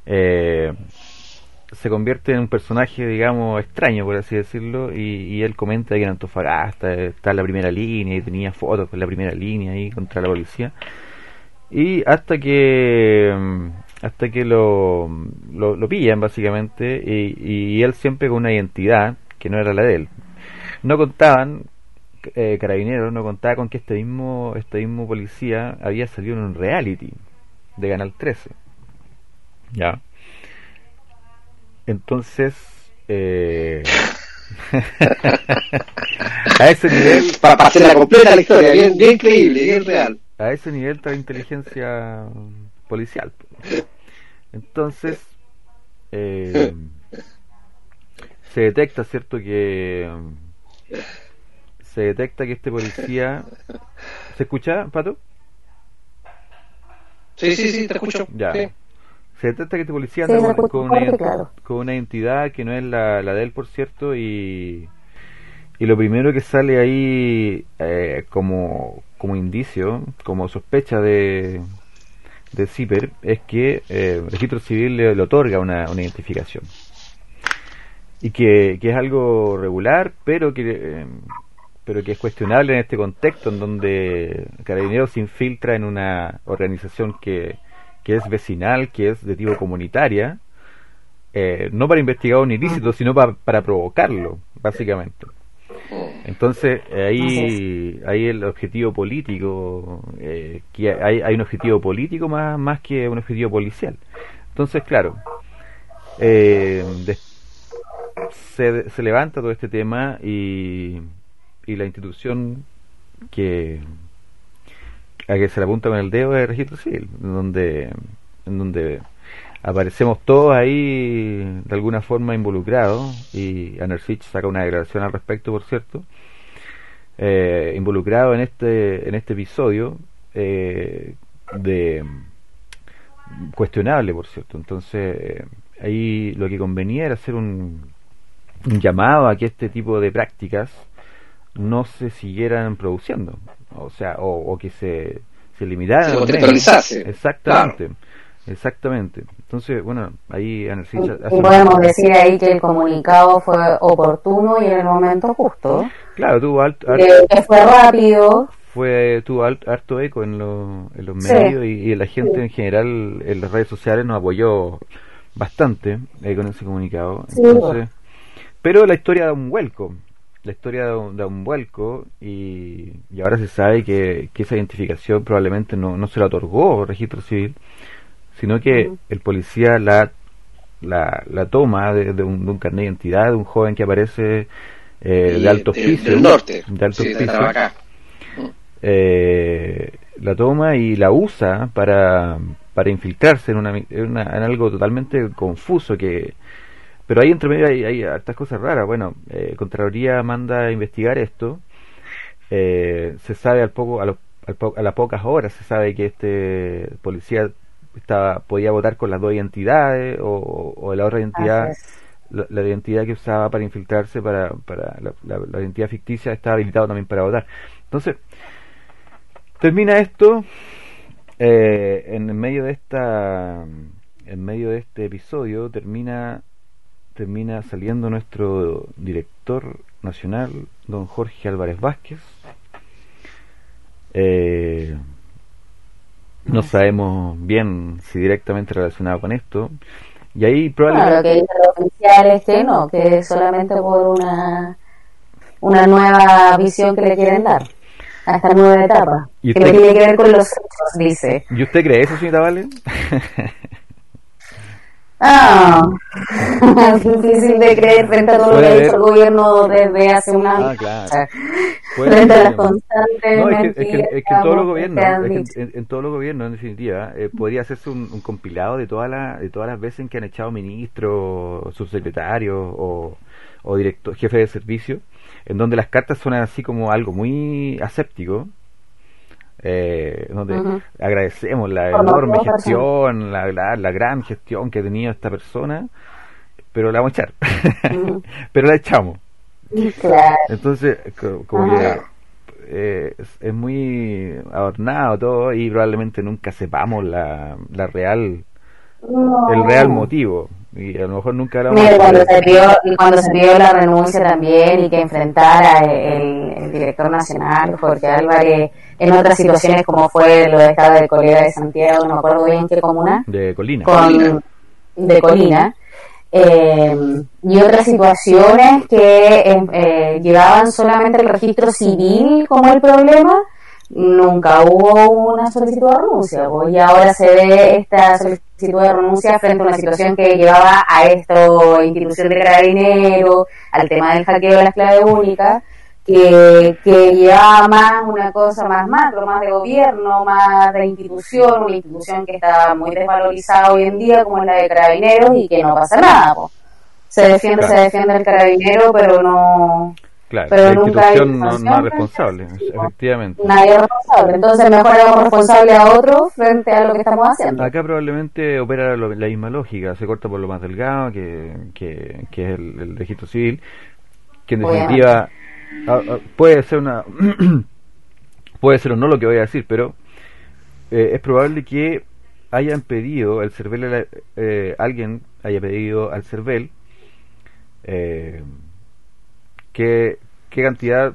eh, se convierte en un personaje, digamos, extraño, por así decirlo, y, y él comenta que en Antofagasta está en la primera línea y tenía fotos con la primera línea ahí contra la policía. Y hasta que mm, hasta que lo, lo, lo pillan básicamente y, y él siempre con una identidad que no era la de él. No contaban, eh, carabineros, no contaba con que este mismo, este mismo policía había salido en un reality de Canal 13. Ya. Entonces, eh, *laughs* a ese nivel, Para, hacer la completa la historia, bien, bien creíble, bien real. a ese nivel está inteligencia policial. Entonces, eh, se detecta, ¿cierto? Que se detecta que este policía... ¿Se escucha, Pato? Sí, sí, sí, te escucho. Ya. Sí. Se detecta que este policía Sí, anda se con, una, claro. con una identidad que no es la, la de él, por cierto, y, y lo primero que sale ahí eh, como, como indicio, como sospecha de, de CIPER, es que eh, el registro civil le, le otorga una, una identificación. Y que, que es algo regular, pero que, eh, pero que es cuestionable en este contexto en donde Carabineros se infiltra en una organización que, que es vecinal, que es de tipo comunitaria, eh, no para investigar un ilícito, sino pa- para provocarlo, básicamente. Entonces, ahí, ahí el objetivo político, eh, que hay, hay un objetivo político más, más que un objetivo policial. Entonces, claro, eh, des- se, se levanta todo este tema y, y la institución que a que se le apunta con el dedo es el registro civil, donde, en donde aparecemos todos ahí de alguna forma involucrados y Anersich saca una declaración al respecto, por cierto, eh, involucrado en este en este episodio eh, de cuestionable, por cierto. Entonces eh, ahí lo que convenía era hacer un, un llamado a que este tipo de prácticas no se siguieran produciendo, o sea, o, o que se, se limitaran. Sí, menos. temporalizarse. Exactamente, exactamente. Entonces, bueno, ahí Y, hace y un- podemos decir ahí que el comunicado fue oportuno y en el momento justo. Claro, tuvo alto, que fue rápido, fue tuvo harto eco en, en los medios y, la gente en general en las redes sociales nos apoyó bastante eh, con ese comunicado. Entonces, pero la historia da un vuelco, la historia da un, vuelco y, ahora se sabe que, esa identificación probablemente no, no se la otorgó registro civil, sino que el policía la, la, la toma de, un, de, un, carnet de identidad de un joven que aparece eh, de alto piso, norte, de alto eh, la toma y la usa para, para infiltrarse en, una, en, algo totalmente confuso que pero ahí entre medio hay, hay hartas cosas raras. Bueno eh, Contraloría manda a investigar esto. Eh, se sabe al poco a, a las pocas horas se sabe que este policía estaba podía votar con las dos identidades o, o la otra identidad la, identidad que usaba para infiltrarse para, para la, identidad ficticia estaba habilitado también para votar. Entonces termina esto eh, en medio de esta en medio de este episodio termina termina saliendo nuestro director nacional don Jorge Álvarez Vázquez eh, no sabemos bien si directamente relacionado con esto y ahí probablemente... Claro, que lo oficial es que no, que solamente por una, una nueva visión que le quieren dar a esta nueva etapa. que no tiene que ver con los hechos, dice. ¿Y usted cree eso, señorita Valen? *laughs* Ah, *laughs* es difícil de creer frente a todo lo que ha hecho el gobierno desde hace un año. Ah, claro. *laughs* frente a las constantes no, es que, es que, en todos los gobiernos, en, todos los gobiernos, en definitiva, eh, podría hacerse un, un, compilado de todas las de todas las veces en que han echado ministros, subsecretarios o, o director, jefe de servicio, en donde las cartas son así como algo muy aséptico eh, donde agradecemos la enorme gestión, la, la, gran gestión que ha tenido esta persona, pero la vamos a echar, *laughs* pero la echamos. Entonces, como que eh, es, muy adornado todo y probablemente nunca sepamos la, la real, el real motivo. Y a lo mejor nunca la cuando se pidió cuando se pidió la renuncia también y que enfrentara el, director nacional Jorge Álvarez en otras situaciones como fue lo de esta de Colina de Santiago no me acuerdo bien qué comuna de Colina. de Colina eh, y otras situaciones que eh, eh, llevaban solamente el registro civil como el problema nunca hubo una solicitud de renuncia y ahora se ve esta solicitud de renuncia frente a una situación que llevaba a esta institución de carabinero, al tema del hackeo de la clave única, que, que llevaba más una cosa más macro, más de gobierno, más de institución, una institución que está muy desvalorizada hoy en día como es la de carabineros y que no pasa nada. Se defiende, se defiende el carabinero, pero no Claro, pero la institución no, no, es responsable, efectivamente. Nadie es responsable, entonces mejor hagamos responsable a otro frente a lo que estamos haciendo. Acá probablemente opera la misma lógica, se corta por lo más delgado, que, que, que es el, registro civil, que en definitiva puede ser una... *clears throat* puede ser o no lo que voy a decir, pero eh, es probable que hayan pedido el CERVEL, eh, alguien haya pedido al CERVEL eh, qué, cantidad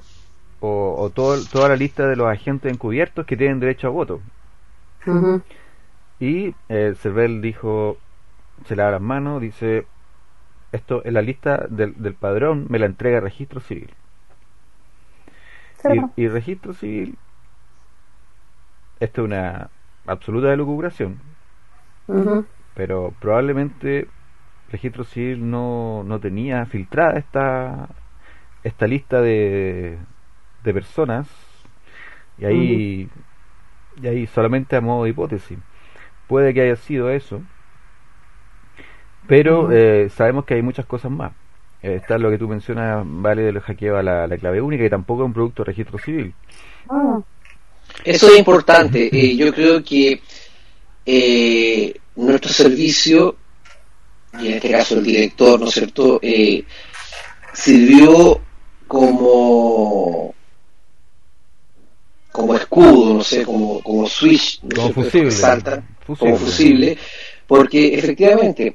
o, todo, toda la lista de los agentes encubiertos que tienen derecho a voto. Y el CERVEL dijo, se lava las manos, dice, esto es la lista del, padrón, me la entrega registro civil. Y, registro civil, esto es una absoluta delucubración, pero probablemente registro civil no, no tenía filtrada esta esta lista de, de personas y ahí y ahí solamente a modo de hipótesis. Puede que haya sido eso pero eh, sabemos que hay muchas cosas más. Eh, está lo que tú mencionas vale del hackeo a la, clave única y tampoco es un producto de registro civil. Ah. eso es importante eh, yo creo que nuestro servicio y en este caso el director no es cierto sirvió como como escudo, no sé, como, como switch, como, fusible, salta, como fusible, porque efectivamente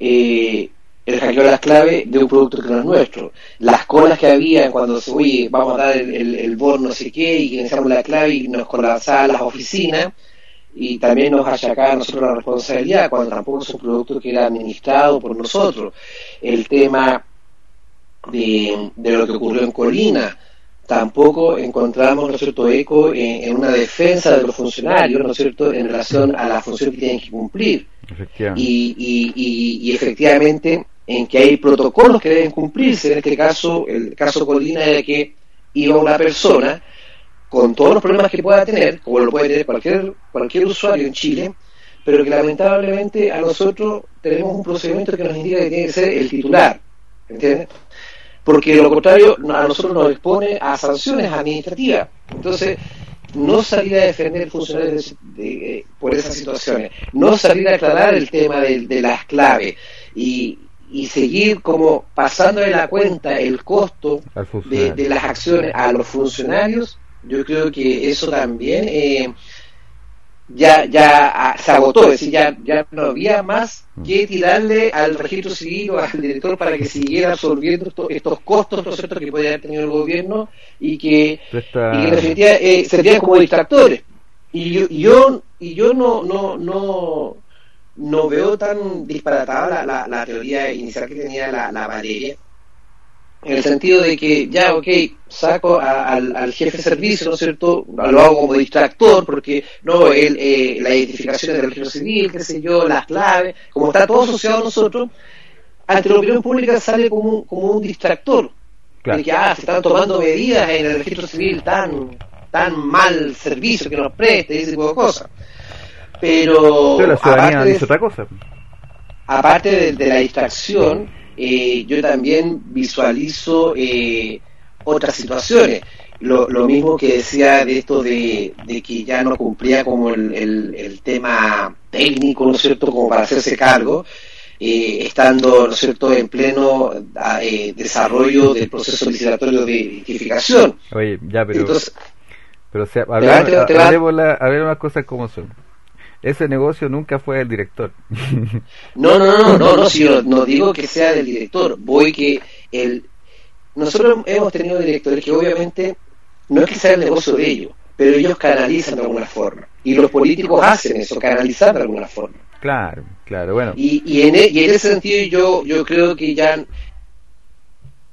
eh, el hackeo de las claves de un producto que no es nuestro. Las colas que había cuando se, oye, vamos a dar el, el, no sé qué, y necesitamos la clave y nos colapsaban las oficinas, y también nos achacaba a nosotros la responsabilidad cuando tampoco es un producto que era administrado por nosotros. El tema de, de lo que ocurrió en Colina, tampoco encontramos, ¿no es cierto?, eco en, una defensa de los funcionarios, ¿no es cierto?, en relación a la función que tienen que cumplir. Y, y, y, efectivamente en que hay protocolos que deben cumplirse. En este caso, el caso Colina era que iba una persona con todos los problemas que pueda tener, como lo puede tener cualquier, cualquier usuario en Chile, pero que lamentablemente a nosotros tenemos un procedimiento que nos indica que tiene que ser el titular, ¿entiendes? Porque lo contrario a nosotros nos expone a sanciones administrativas. Entonces, no salir a defender funcionarios de, por esas situaciones, no salir a aclarar el tema de, de las claves y, y seguir como pasando de la cuenta el costo de, de, las acciones a los funcionarios yo creo que eso también eh, ya ya ah, se agotó, es decir, ya, ya no había más mm. que tirarle al registro civil o al director para que siguiera absorbiendo estos, costos que podía haber tenido el gobierno y que, en definitiva eh, como distractores. Y yo, y yo, y yo no, no, no, no veo tan disparatada la, la, teoría inicial que tenía la, la Valeria en el sentido de que ya, ok, saco al, jefe de servicio, ¿no es cierto? Lo hago como distractor, porque no, el, eh, la identificación del registro civil, qué sé yo, las claves, como está todo asociado a nosotros, ante la opinión pública sale como un, como un distractor. De que, ah, se están tomando medidas en el registro civil tan, tan mal servicio que nos preste, ese tipo de cosas. Pero. la ciudadanía dice otra cosa. Aparte de la distracción eh, yo también visualizo eh, otras situaciones. Lo, lo, mismo que decía de esto de, que ya no cumplía como el, el, tema técnico, ¿no es cierto?, como para hacerse cargo, eh, estando, ¿no es cierto?, en pleno desarrollo del proceso licitatorio de identificación. Oye, ya, pero... pero o sea, hablemos, las cosas como son ese negocio nunca fue del director. *laughs* No, no, no, no, no, *laughs* si no, digo que sea del director, voy que el nosotros hemos tenido directores que obviamente no es que sea el negocio de ellos, pero ellos canalizan de alguna forma. Y los políticos hacen eso, canalizar de alguna forma. Claro, claro, bueno. Y, y, en, e, y en ese sentido yo, yo creo que ya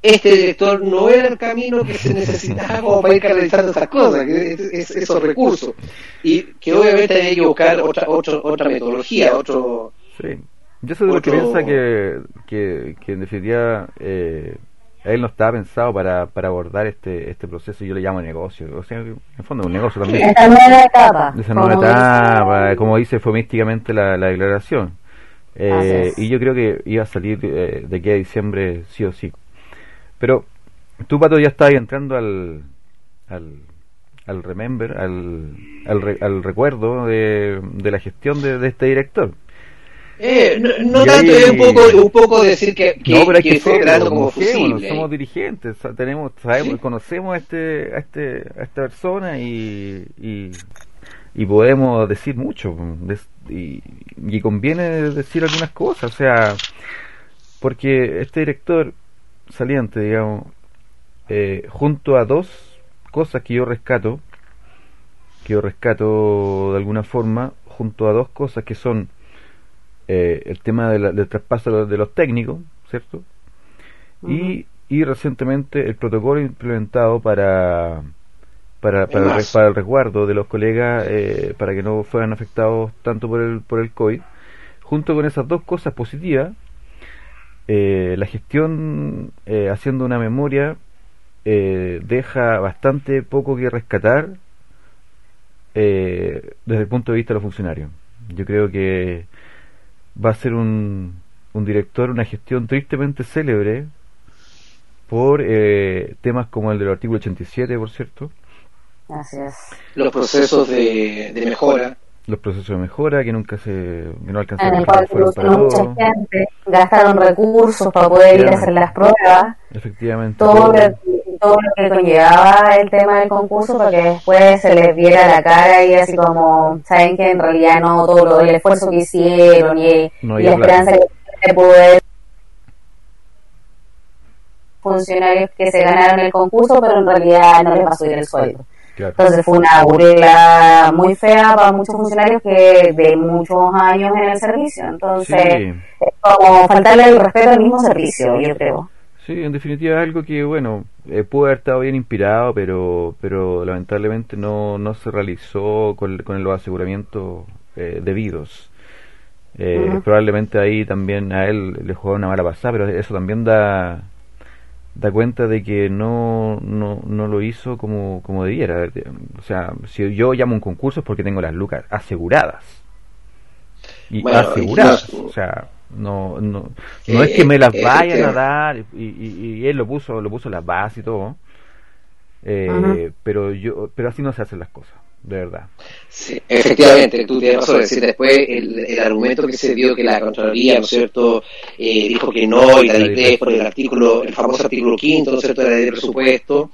este director no era el camino que se necesitaba como para ir canalizando esas cosas, esos recursos. Y que obviamente hay que buscar otra, otra, otra metodología, otro... Sí, yo soy de lo que piensa que, que, que en definitiva eh, él no estaba pensado para, para abordar este este proceso, yo le llamo negocio, o sea, en el fondo es un negocio también. Esa nueva etapa. Esa nueva etapa, como dice fomísticamente la, la declaración. Eh, y yo creo que iba a salir eh, de aquí a diciembre sí o sí. Pero tú, Pato, ya estás entrando al, al, al remember, al, al, recuerdo de, de, la gestión de, este director. Eh, no, tanto, es un poco, un poco decir que, que, no, pero que, que fue como fusible. Somos dirigentes, tenemos, sabemos, conocemos a, este, a, este, a esta persona y, y, y podemos decir mucho. Y, y conviene decir algunas cosas, o sea, porque este director saliente, digamos, eh, junto a dos cosas que yo rescato, que yo rescato de alguna forma, junto a dos cosas que son eh, el tema del traspaso de los, técnicos, ¿cierto? y, y recientemente el protocolo implementado para para, para, el, para el resguardo de los colegas eh, para que no fueran afectados tanto por el, por el COVID. Junto con esas dos cosas positivas, eh, la gestión, eh, haciendo una memoria, eh, deja bastante poco que rescatar desde el punto de vista de los funcionarios. Yo creo que va a ser un, un director, una gestión tristemente célebre por temas como el del artículo 87, por cierto. Los procesos de, de mejora los procesos de mejora que nunca se que no alcanzaron en el cual mucha gente gastaron recursos para poder ir a hacer las pruebas. Efectivamente todo, Lo, todo lo que conllevaba el tema del concurso para que después se les viera la cara y así como saben que en realidad no todo lo, el esfuerzo que hicieron y, la esperanza que poder funcionarios que se ganaron el concurso, pero en realidad no les va a subir el sueldo. Entonces fue una burla muy fea para muchos funcionarios que de muchos años en el servicio. Entonces, es como faltarle el respeto al mismo servicio, yo creo. Sí, en definitiva es algo que, bueno, eh, pudo haber estado bien inspirado, pero pero lamentablemente no, no se realizó con, con los aseguramientos eh, debidos. Eh, probablemente ahí también a él le jugó una mala pasada, pero eso también da da cuenta de que no, no, no lo hizo como, como debiera. O sea, si yo llamo un concurso es porque tengo las lucas aseguradas. Y aseguradas. o sea, no, no, no es que me las vayan a dar y, y, él lo puso, lo puso las bases y todo. Eh, pero yo, pero así no se hacen las cosas de verdad. Sí, efectivamente, tú tienes razón. decir, después el, argumento que se dio que la Contraloría, ¿no es cierto?, eh, dijo que no, y la ley por el artículo, el famoso artículo quinto, ¿no es cierto?, de la ley de presupuesto.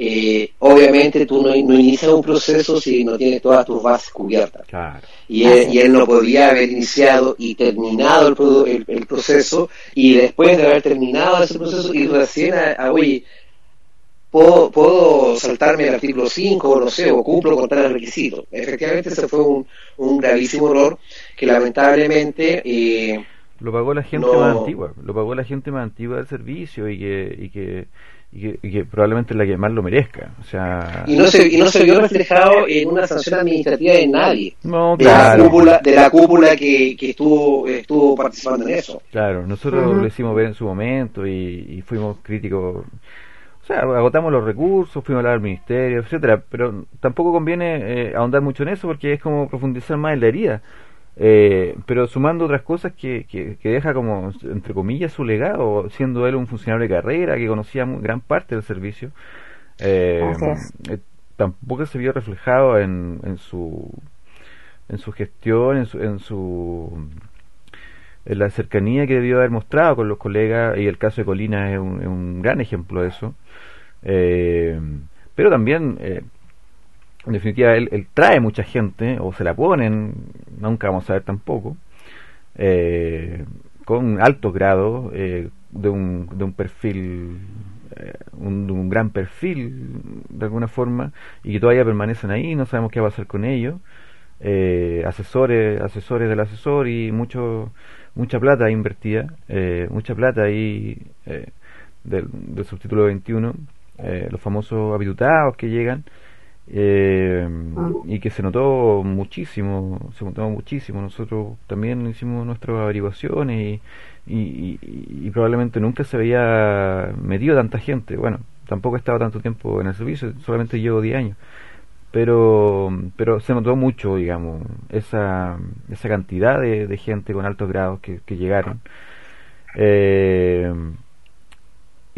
Eh, obviamente tú no, no, inicias un proceso si no tienes todas tus bases cubiertas. Y, él, y, él, no podía haber iniciado y terminado el, el, proceso y después de haber terminado ese proceso y recién a oye, puedo, puedo saltarme el artículo 5 o no sé, o cumplo con tal requisito. Efectivamente, ese fue un, un gravísimo error que lamentablemente... Eh, lo pagó la gente más antigua, lo pagó la gente más antigua del servicio y que, y que, y que, probablemente la que más lo merezca. O sea... y, no se, y no se vio reflejado en una sanción administrativa de nadie. de, la cúpula, de la cúpula que, que estuvo, estuvo participando en eso. Claro, nosotros lo hicimos ver en su momento y, y fuimos críticos sea, agotamos los recursos, fuimos a hablar al ministerio, etcétera, pero tampoco conviene eh, ahondar mucho en eso porque es como profundizar más en la herida. Eh, pero sumando otras cosas que, que, deja como, entre comillas, su legado, siendo él un funcionario de carrera que conocía gran parte del servicio, eh, tampoco se vio reflejado en, en su en su gestión, en su, en su en la cercanía que debió haber mostrado con los colegas y el caso de Colina es un, es un gran ejemplo de eso eh, pero también, eh, en definitiva, él, trae mucha gente, o se la ponen, nunca vamos a ver tampoco, eh, con altos grados, de, un, de un perfil, un, un, gran perfil, de alguna forma, y que todavía permanecen ahí, no sabemos qué va a pasar con ellos. asesores, asesores del asesor y mucho, mucha plata invertida, mucha plata ahí del, del subtítulo 21 eh, los famosos habitutados que llegan eh, ah. y que se notó muchísimo, se notó muchísimo. Nosotros también hicimos nuestras averiguaciones y, y, probablemente nunca se había metido tanta gente. Bueno, tampoco he estado tanto tiempo en el servicio, solamente llevo 10 años. Pero, pero se notó mucho, digamos, esa, esa cantidad de, de gente con altos grados que, que llegaron. Eh,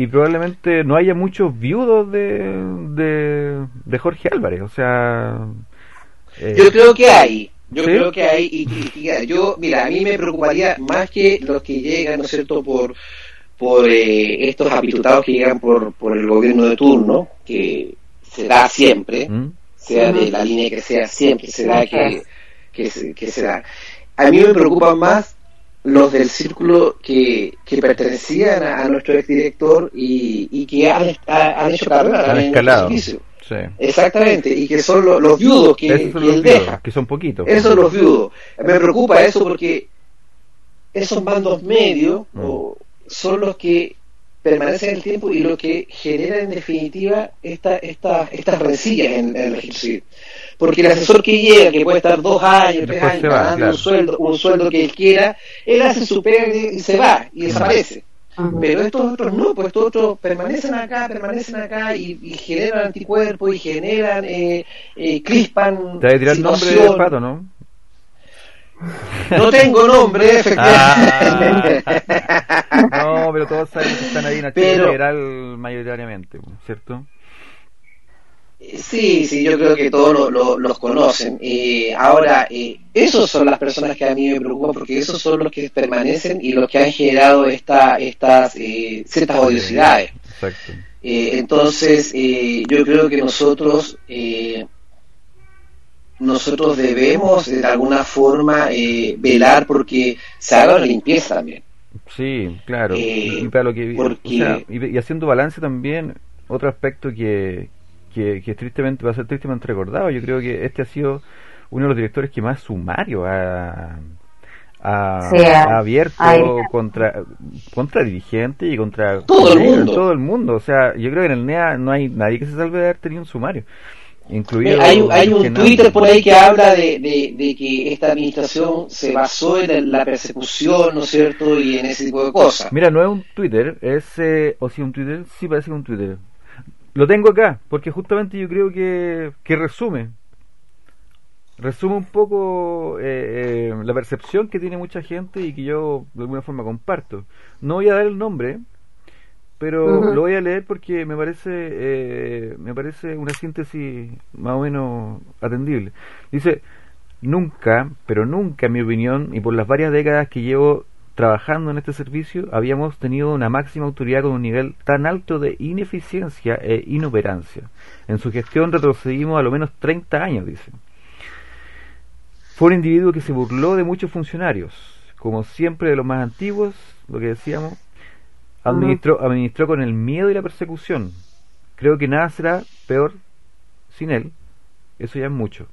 y probablemente no haya muchos viudos de, de, Jorge Álvarez, o sea... Eh, yo creo que hay, yo creo que hay, y, yo, mira, a mí me preocuparía más que los que llegan, ¿no es cierto?, por, por eh, estos habitutados que llegan por, por el gobierno de turno, que se da siempre, ¿Mm? sea de la línea que sea, siempre se da que, que, que se da. A mí me preocupa más los del círculo que, que pertenecían a, nuestro exdirector y, y que han, han hecho carrera han escalado. Sí. Exactamente, y que son los, viudos que, él deja. Que son poquitos. Esos son los viudos. Me preocupa eso porque esos mandos medios mm. son los que permanecen en el tiempo y lo que genera en definitiva esta, esta, estas rencillas en, el registro Porque el asesor que llega, que puede estar dos años, tres años, ganando un sueldo, un sueldo que él quiera, él hace su pega y se va y desaparece. Pero estos otros no, pues estos otros permanecen acá, permanecen acá y, generan anticuerpos y generan, eh, eh, crispan. Te tirar el nombre del pato, ¿no? No tengo nombre, efectivamente. Ah. *laughs* no, pero todos saben que están ahí en actividad general mayoritariamente, ¿cierto? Sí, sí, yo creo que todos los conocen. Eh, ahora, eh, esos son las personas que a mí me preocupan porque esos son los que permanecen y los que han generado esta, estas eh, ciertas odiosidades. Exacto. Eh, entonces, yo creo que nosotros nosotros debemos de alguna forma eh, velar porque se haga una limpieza también. Sí, claro. y, para lo que, y, haciendo balance también, otro aspecto que, que, que, tristemente va a ser tristemente recordado, yo creo que este ha sido uno de los directores que más sumario ha, ha, abierto contra contra dirigentes y contra todo el, mundo. todo el mundo. O sea, yo creo que en el NEA no hay nadie que se salve de haber tenido un sumario. Incluido hay, hay un Twitter por ahí que habla de, de, que esta administración se basó en la persecución, ¿no es cierto? Y en ese tipo de cosas. Mira, no es un Twitter, es. Eh, o si un Twitter, sí parece un Twitter. Lo tengo acá, porque justamente yo creo que, que resume resume un poco eh, eh, la percepción que tiene mucha gente y que yo de alguna forma comparto. No voy a dar el nombre, pero lo voy a leer porque me parece eh, me parece una síntesis más o menos atendible. Dice, nunca, pero nunca en mi opinión y por las varias décadas que llevo trabajando en este servicio, habíamos tenido una máxima autoridad con un nivel tan alto de ineficiencia e inoperancia. En su gestión retrocedimos a lo menos 30 años, dice. Fue un individuo que se burló de muchos funcionarios, como siempre de los más antiguos, lo que decíamos, administró, administró con el miedo y la persecución. Creo que nada será peor sin él, eso ya es mucho.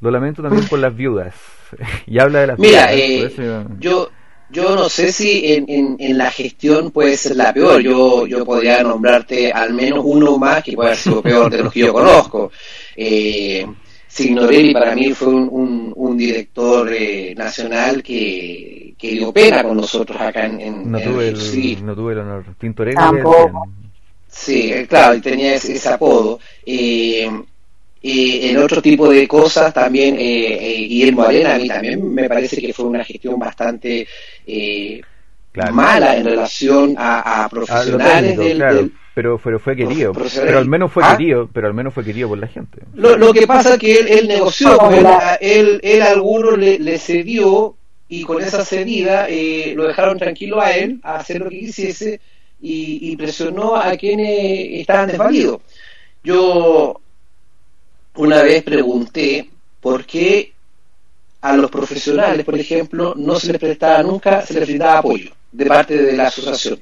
Lo lamento también por las viudas. *laughs* y habla de las Mira, viudas. Eh, yo, yo no sé si en, en, la gestión puede ser la peor. Yo, yo podría nombrarte al menos uno más que puede haber sido peor de los que yo conozco. Eh, Signorelli para mí fue un, un, director eh, nacional que, que, dio pena con nosotros acá en, no, tuve el, no tuve el honor. Tintorelli sí eh, claro tenía ese, apodo. Eh, en otro tipo de cosas también Guillermo Arena a mí también me parece que fue una gestión bastante mala en relación a, profesionales del pero, pero fue querido. pero, al menos fue ¿Ah? querido pero al menos fue querido por la gente. Lo, lo que pasa es que él, él negoció pues, él, él, a algunos le, le, cedió y con esa cedida eh, lo dejaron tranquilo a él a hacer lo que quisiese y, y presionó a quienes estaban desvalidos. Yo una vez pregunté por qué a los profesionales por ejemplo no se les prestaba nunca se les brindaba apoyo de parte de la asociación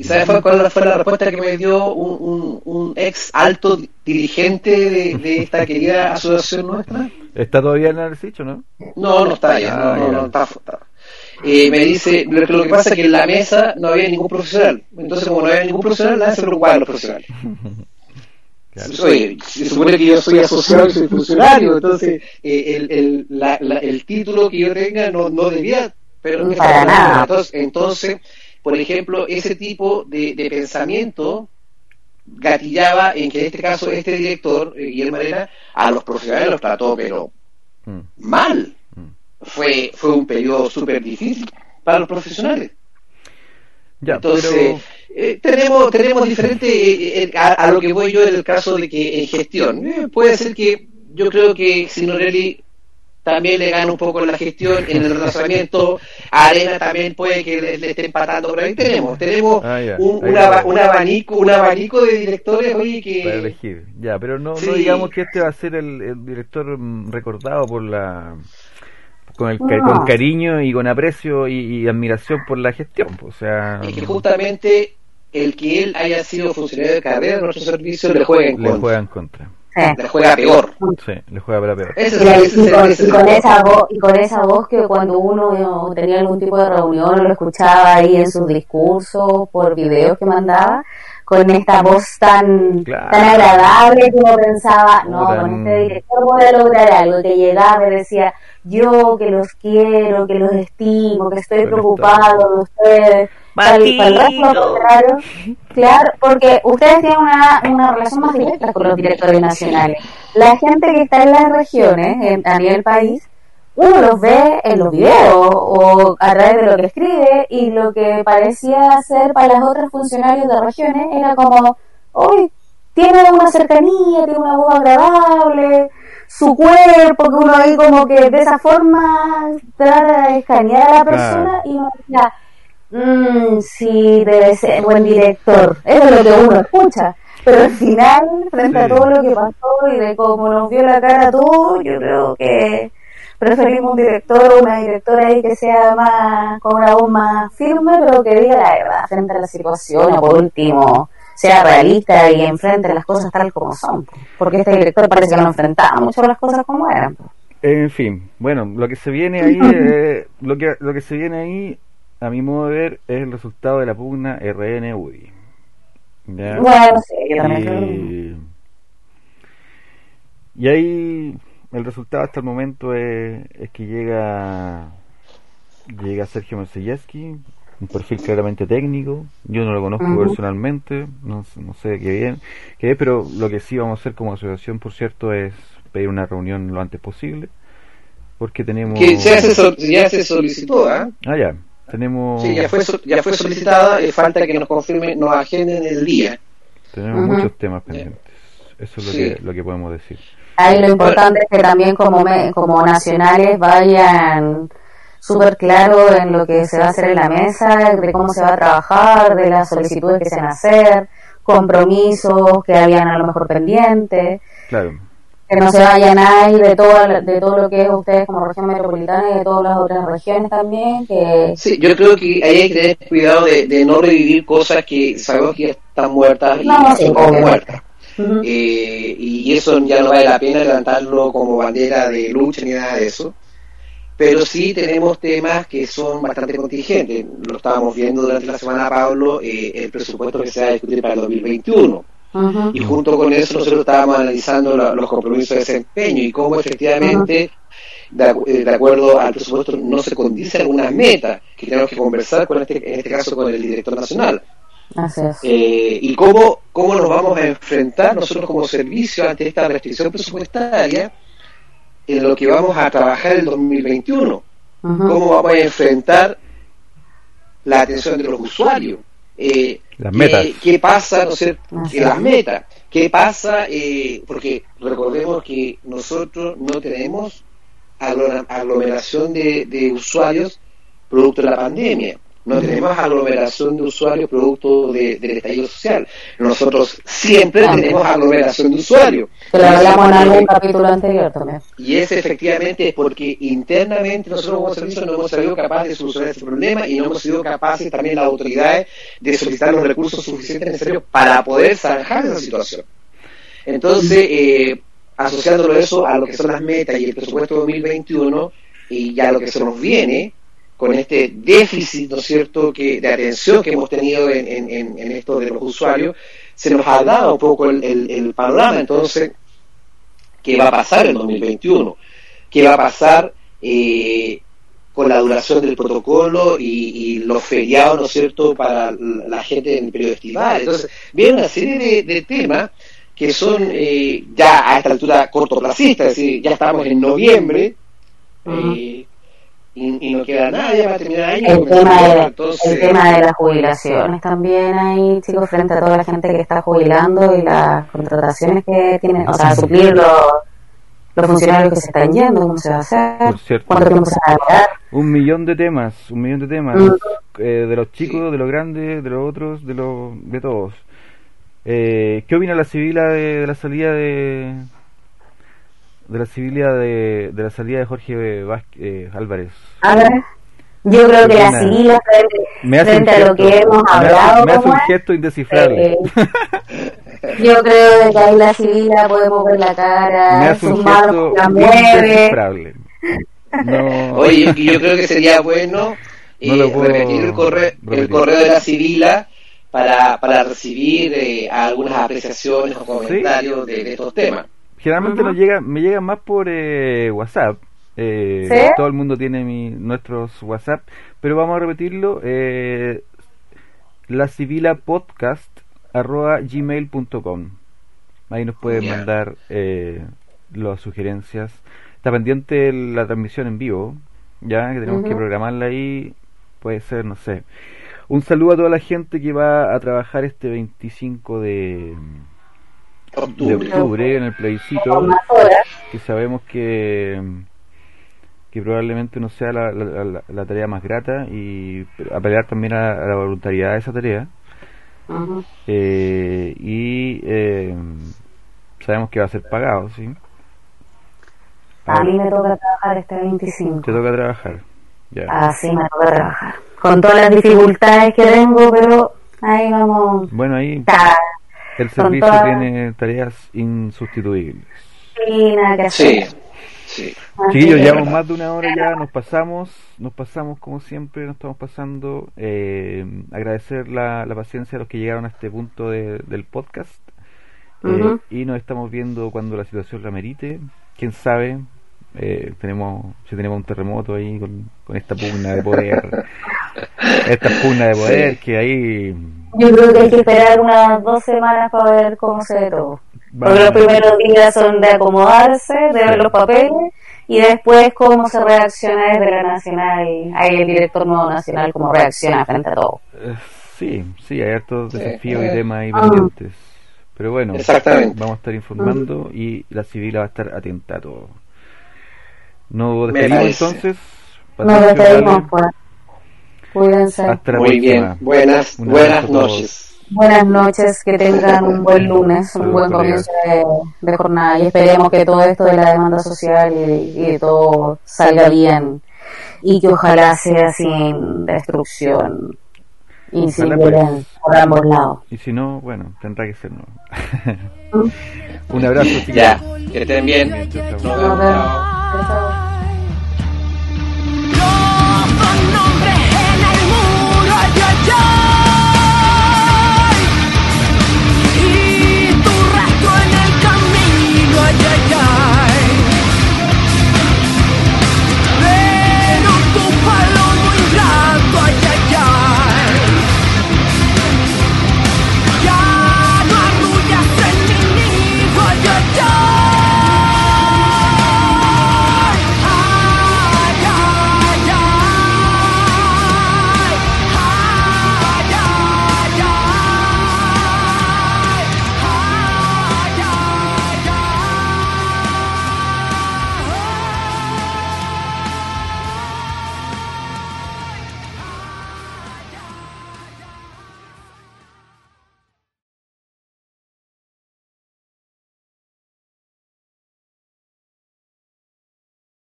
¿Y sabes cuál fue la respuesta que me dio un, un, ex alto dirigente de, esta *laughs* querida asociación nuestra? ¿Está todavía en el sitio, no? No, no está ya, no, no, no, está. Eh, me dice, lo, que pasa es que en la mesa no había ningún profesional. Entonces, como no había ningún profesional, nadie se preocupaba de los profesionales. *laughs* Oye, se supone que yo soy asociado y soy funcionario, entonces eh, el, el, la, el título que yo tenga no, no debía, pero no para nada. Entonces, entonces por ejemplo, ese tipo de, pensamiento gatillaba en que en este caso este director, eh, Guillermo Arena, a los profesionales los trató, pero mm. mal. Mm. Fue, fue un periodo súper difícil para los profesionales. Entonces, eh, tenemos, tenemos diferente, eh, a, lo que voy yo en el caso de que en gestión, puede ser que yo creo que Sinorelli también le gana un poco en la gestión, en el razonamiento. Arena también puede que le, esté empatando, pero ahí tenemos, tenemos ah, un, abanico, un abanico de directores hoy que... Para elegir, ya, pero no, no digamos que este va a ser el, director mm, recordado por la... Con, el, con cariño y con aprecio y, admiración por la gestión, o sea... Es que justamente el que él haya sido funcionario de carrera en nuestro servicio le juega en contra. Le juega en contra. Le juega peor. Sí, le juega para peor. y, con, esa voz, y con esa voz que cuando uno tenía algún tipo de reunión o lo escuchaba ahí en sus discursos, por videos que mandaba, con esta voz tan, tan agradable que uno pensaba, no, con este director voy a lograr algo, que llegaba y decía, yo que los quiero, que los estimo, que estoy preocupado de ustedes claro, porque ustedes tienen una, una relación más directa con los directores nacionales. La gente que está en las regiones, a nivel país, uno los ve en los videos o a través de lo que escribe y lo que parecía ser para los otros funcionarios de regiones era como, hoy tiene una cercanía, tiene una voz agradable, su cuerpo, que uno ahí como que de esa forma trata de escanear a la persona y uno mmm, sí, debe ser buen director. Eso es lo que uno escucha. Pero al final, frente a todo lo que pasó y de cómo nos vio la cara todo, yo creo que preferimos un director o una directora ahí que sea más, con una voz más firme, pero que diga la verdad frente a la situación, o por último, sea realista y enfrente las cosas tal como son. Porque este director parece que no enfrentaba mucho las cosas como eran. En fin, bueno, lo que se viene ahí, *laughs* eh, lo que lo que se viene ahí, a mi modo de ver, es el resultado de la pugna RN UDI. Bueno, sí, yo también y, y ahí el resultado hasta el momento es, es que llega llega Sergio Merceyeski, un perfil claramente técnico. Yo no lo conozco personalmente, no, no, sé qué bien, qué es, pero lo que sí vamos a hacer como asociación, por cierto, es pedir una reunión lo antes posible, porque tenemos. Que ya se, ya se solicitó, ¿ah? Ah, ya. Tenemos... Sí, ya fue, ya fue solicitada, eh, falta que nos confirmen, nos agenden el día. Tenemos muchos temas pendientes. Eso es lo, que, lo que podemos decir. Ahí lo importante es que también como, como nacionales vayan súper claro en lo que se va a hacer en la mesa, de cómo se va a trabajar, de las solicitudes que se van a hacer, compromisos que habían a lo mejor pendientes. Claro. Que no se vayan ahí de todo, de todo lo que es ustedes como región metropolitana y de todas las otras regiones también. Que... Sí, yo creo que hay que tener cuidado de, no revivir cosas que sabemos que están muertas y no, sí, muertas. Eh, y eso ya no vale la pena levantarlo como bandera de lucha ni nada de eso pero sí tenemos temas que son bastante contingentes. Lo estábamos viendo durante la semana, Pablo, eh, el presupuesto que se va a discutir para el 2021. Y junto con eso nosotros estábamos analizando los compromisos de desempeño y cómo efectivamente, eh, de, acuerdo al presupuesto, no se condicen algunas metas que tenemos que conversar, con este, en este caso con el director nacional. Eh, y cómo, cómo nos vamos a enfrentar nosotros como servicio ante esta restricción presupuestaria en lo que vamos a trabajar el 2021. Cómo vamos a enfrentar la atención de los usuarios. Eh, las metas. ¿qué, pasa, no sé, que las metas? ¿Qué pasa? Eh, porque recordemos que nosotros no tenemos aglomeración de, de usuarios producto de la pandemia. No tenemos aglomeración de usuarios producto de, del estallido social. Nosotros siempre tenemos aglomeración de usuarios. Pero hablamos en algún capítulo anterior también. Y es efectivamente porque internamente nosotros como servicio no hemos sido capaces de solucionar ese problema y no hemos sido capaces también las autoridades de solicitar los recursos suficientes necesarios para poder zanjar esa situación. Entonces, eh, asociándolo eso a lo que son las metas y el presupuesto 2021 y ya lo que se nos viene, con este déficit, ¿no es cierto?, que, de atención que hemos tenido en, en, esto de los usuarios, se nos ha dado un poco el, panorama, entonces, ¿qué va a pasar en 2021? ¿Qué va a pasar eh, con la duración del protocolo y, los feriados, ¿no es cierto?, para la gente en el periodo estival. Entonces, viene una serie de, temas que son eh, ya a esta altura cortoplacistas, es decir, ya estamos en noviembre, y, no queda nadie para terminar el año. El, tema de, el tema de las jubilaciones también ahí, chicos, frente a toda la gente que está jubilando y las contrataciones que tienen, o sea, suplir los, los funcionarios que se están yendo, cómo se va a hacer, cuánto tiempo se va a demorar. Un millón de temas, un millón de temas, mm. eh, de los chicos, de los grandes, de los otros, de los de todos. Eh, ¿Qué opina la civil de la salida de de la civilidad de, de la salida de Jorge Vázquez, eh, Álvarez. yo creo que la civil frente, a lo que hemos hablado me hace un gesto indescifrable. Eh, yo creo que ahí la civil podemos ver la cara, sus manos la mueve. No. *laughs* Oye, yo creo que sería bueno *laughs* eh, repetir el correo, el correo de la civila para, para recibir eh, algunas apreciaciones o comentarios de estos temas. Generalmente nos llega, me llegan más por eh, WhatsApp. Eh, Todo el mundo tiene mi, nuestros WhatsApp, pero vamos a repetirlo. Eh, la civila podcast arroba gmail.com. Ahí nos pueden mandar eh, las sugerencias. Está pendiente la transmisión en vivo, ya que tenemos que programarla ahí. Puede ser, no sé. Un saludo a toda la gente que va a trabajar este 25 de de octubre en el plebiscito que sabemos que que probablemente no sea la, la, tarea más grata y apelar también a, la voluntariedad de esa tarea eh, y eh, sabemos que va a ser pagado sí ah, A mí me toca trabajar este 25. Te toca trabajar. Ya. Así me toca trabajar. Con todas las dificultades que tengo, pero ahí vamos. Bueno, ahí el servicio toda- tiene tareas insustituibles. y nada que Sí, hacer. sí. Así Chiquillos, llevamos más de una hora ya, nos pasamos, nos pasamos como siempre, nos estamos pasando. Eh, agradecer la, la paciencia a los que llegaron a este punto de- del podcast. Eh, Ujú. y nos estamos viendo cuando la situación la merite. Quién sabe, eh, tenemos si tenemos un terremoto ahí con, con esta pugna de poder. *laughs* esta pugna de poder que ahí Yo creo que hay que esperar unas dos semanas para ver cómo se ve todo. Porque los primeros días son de acomodarse, de ver los papeles y después cómo se reacciona desde la nacional. Ahí el director nuevo nacional, cómo reacciona frente a todo. Eh, Sí, sí, hay hartos Sí, desafíos y eh. temas ahí Ah. pendientes. Pero bueno, Exactamente. vamos a estar informando y la civil va a estar atenta a todo. Nos Me despedimos entonces. Nos Patricio, despedimos, Vale, pues. Cuídense. Hasta la Muy próxima. bien. Buenas, buenas noches. Buenas noches, que tengan un buen lunes, un buen comienzo de, de jornada y esperemos que todo esto de la demanda social y, y todo salga bien y que ojalá sea sin destrucción y sin Ojalá, pues. violencia por ambos lados. Y si no, bueno, tendrá que ser no. *laughs* Un abrazo, chicos. Ya, que estén bien. Nos vemos. vemos. Chao. Chao.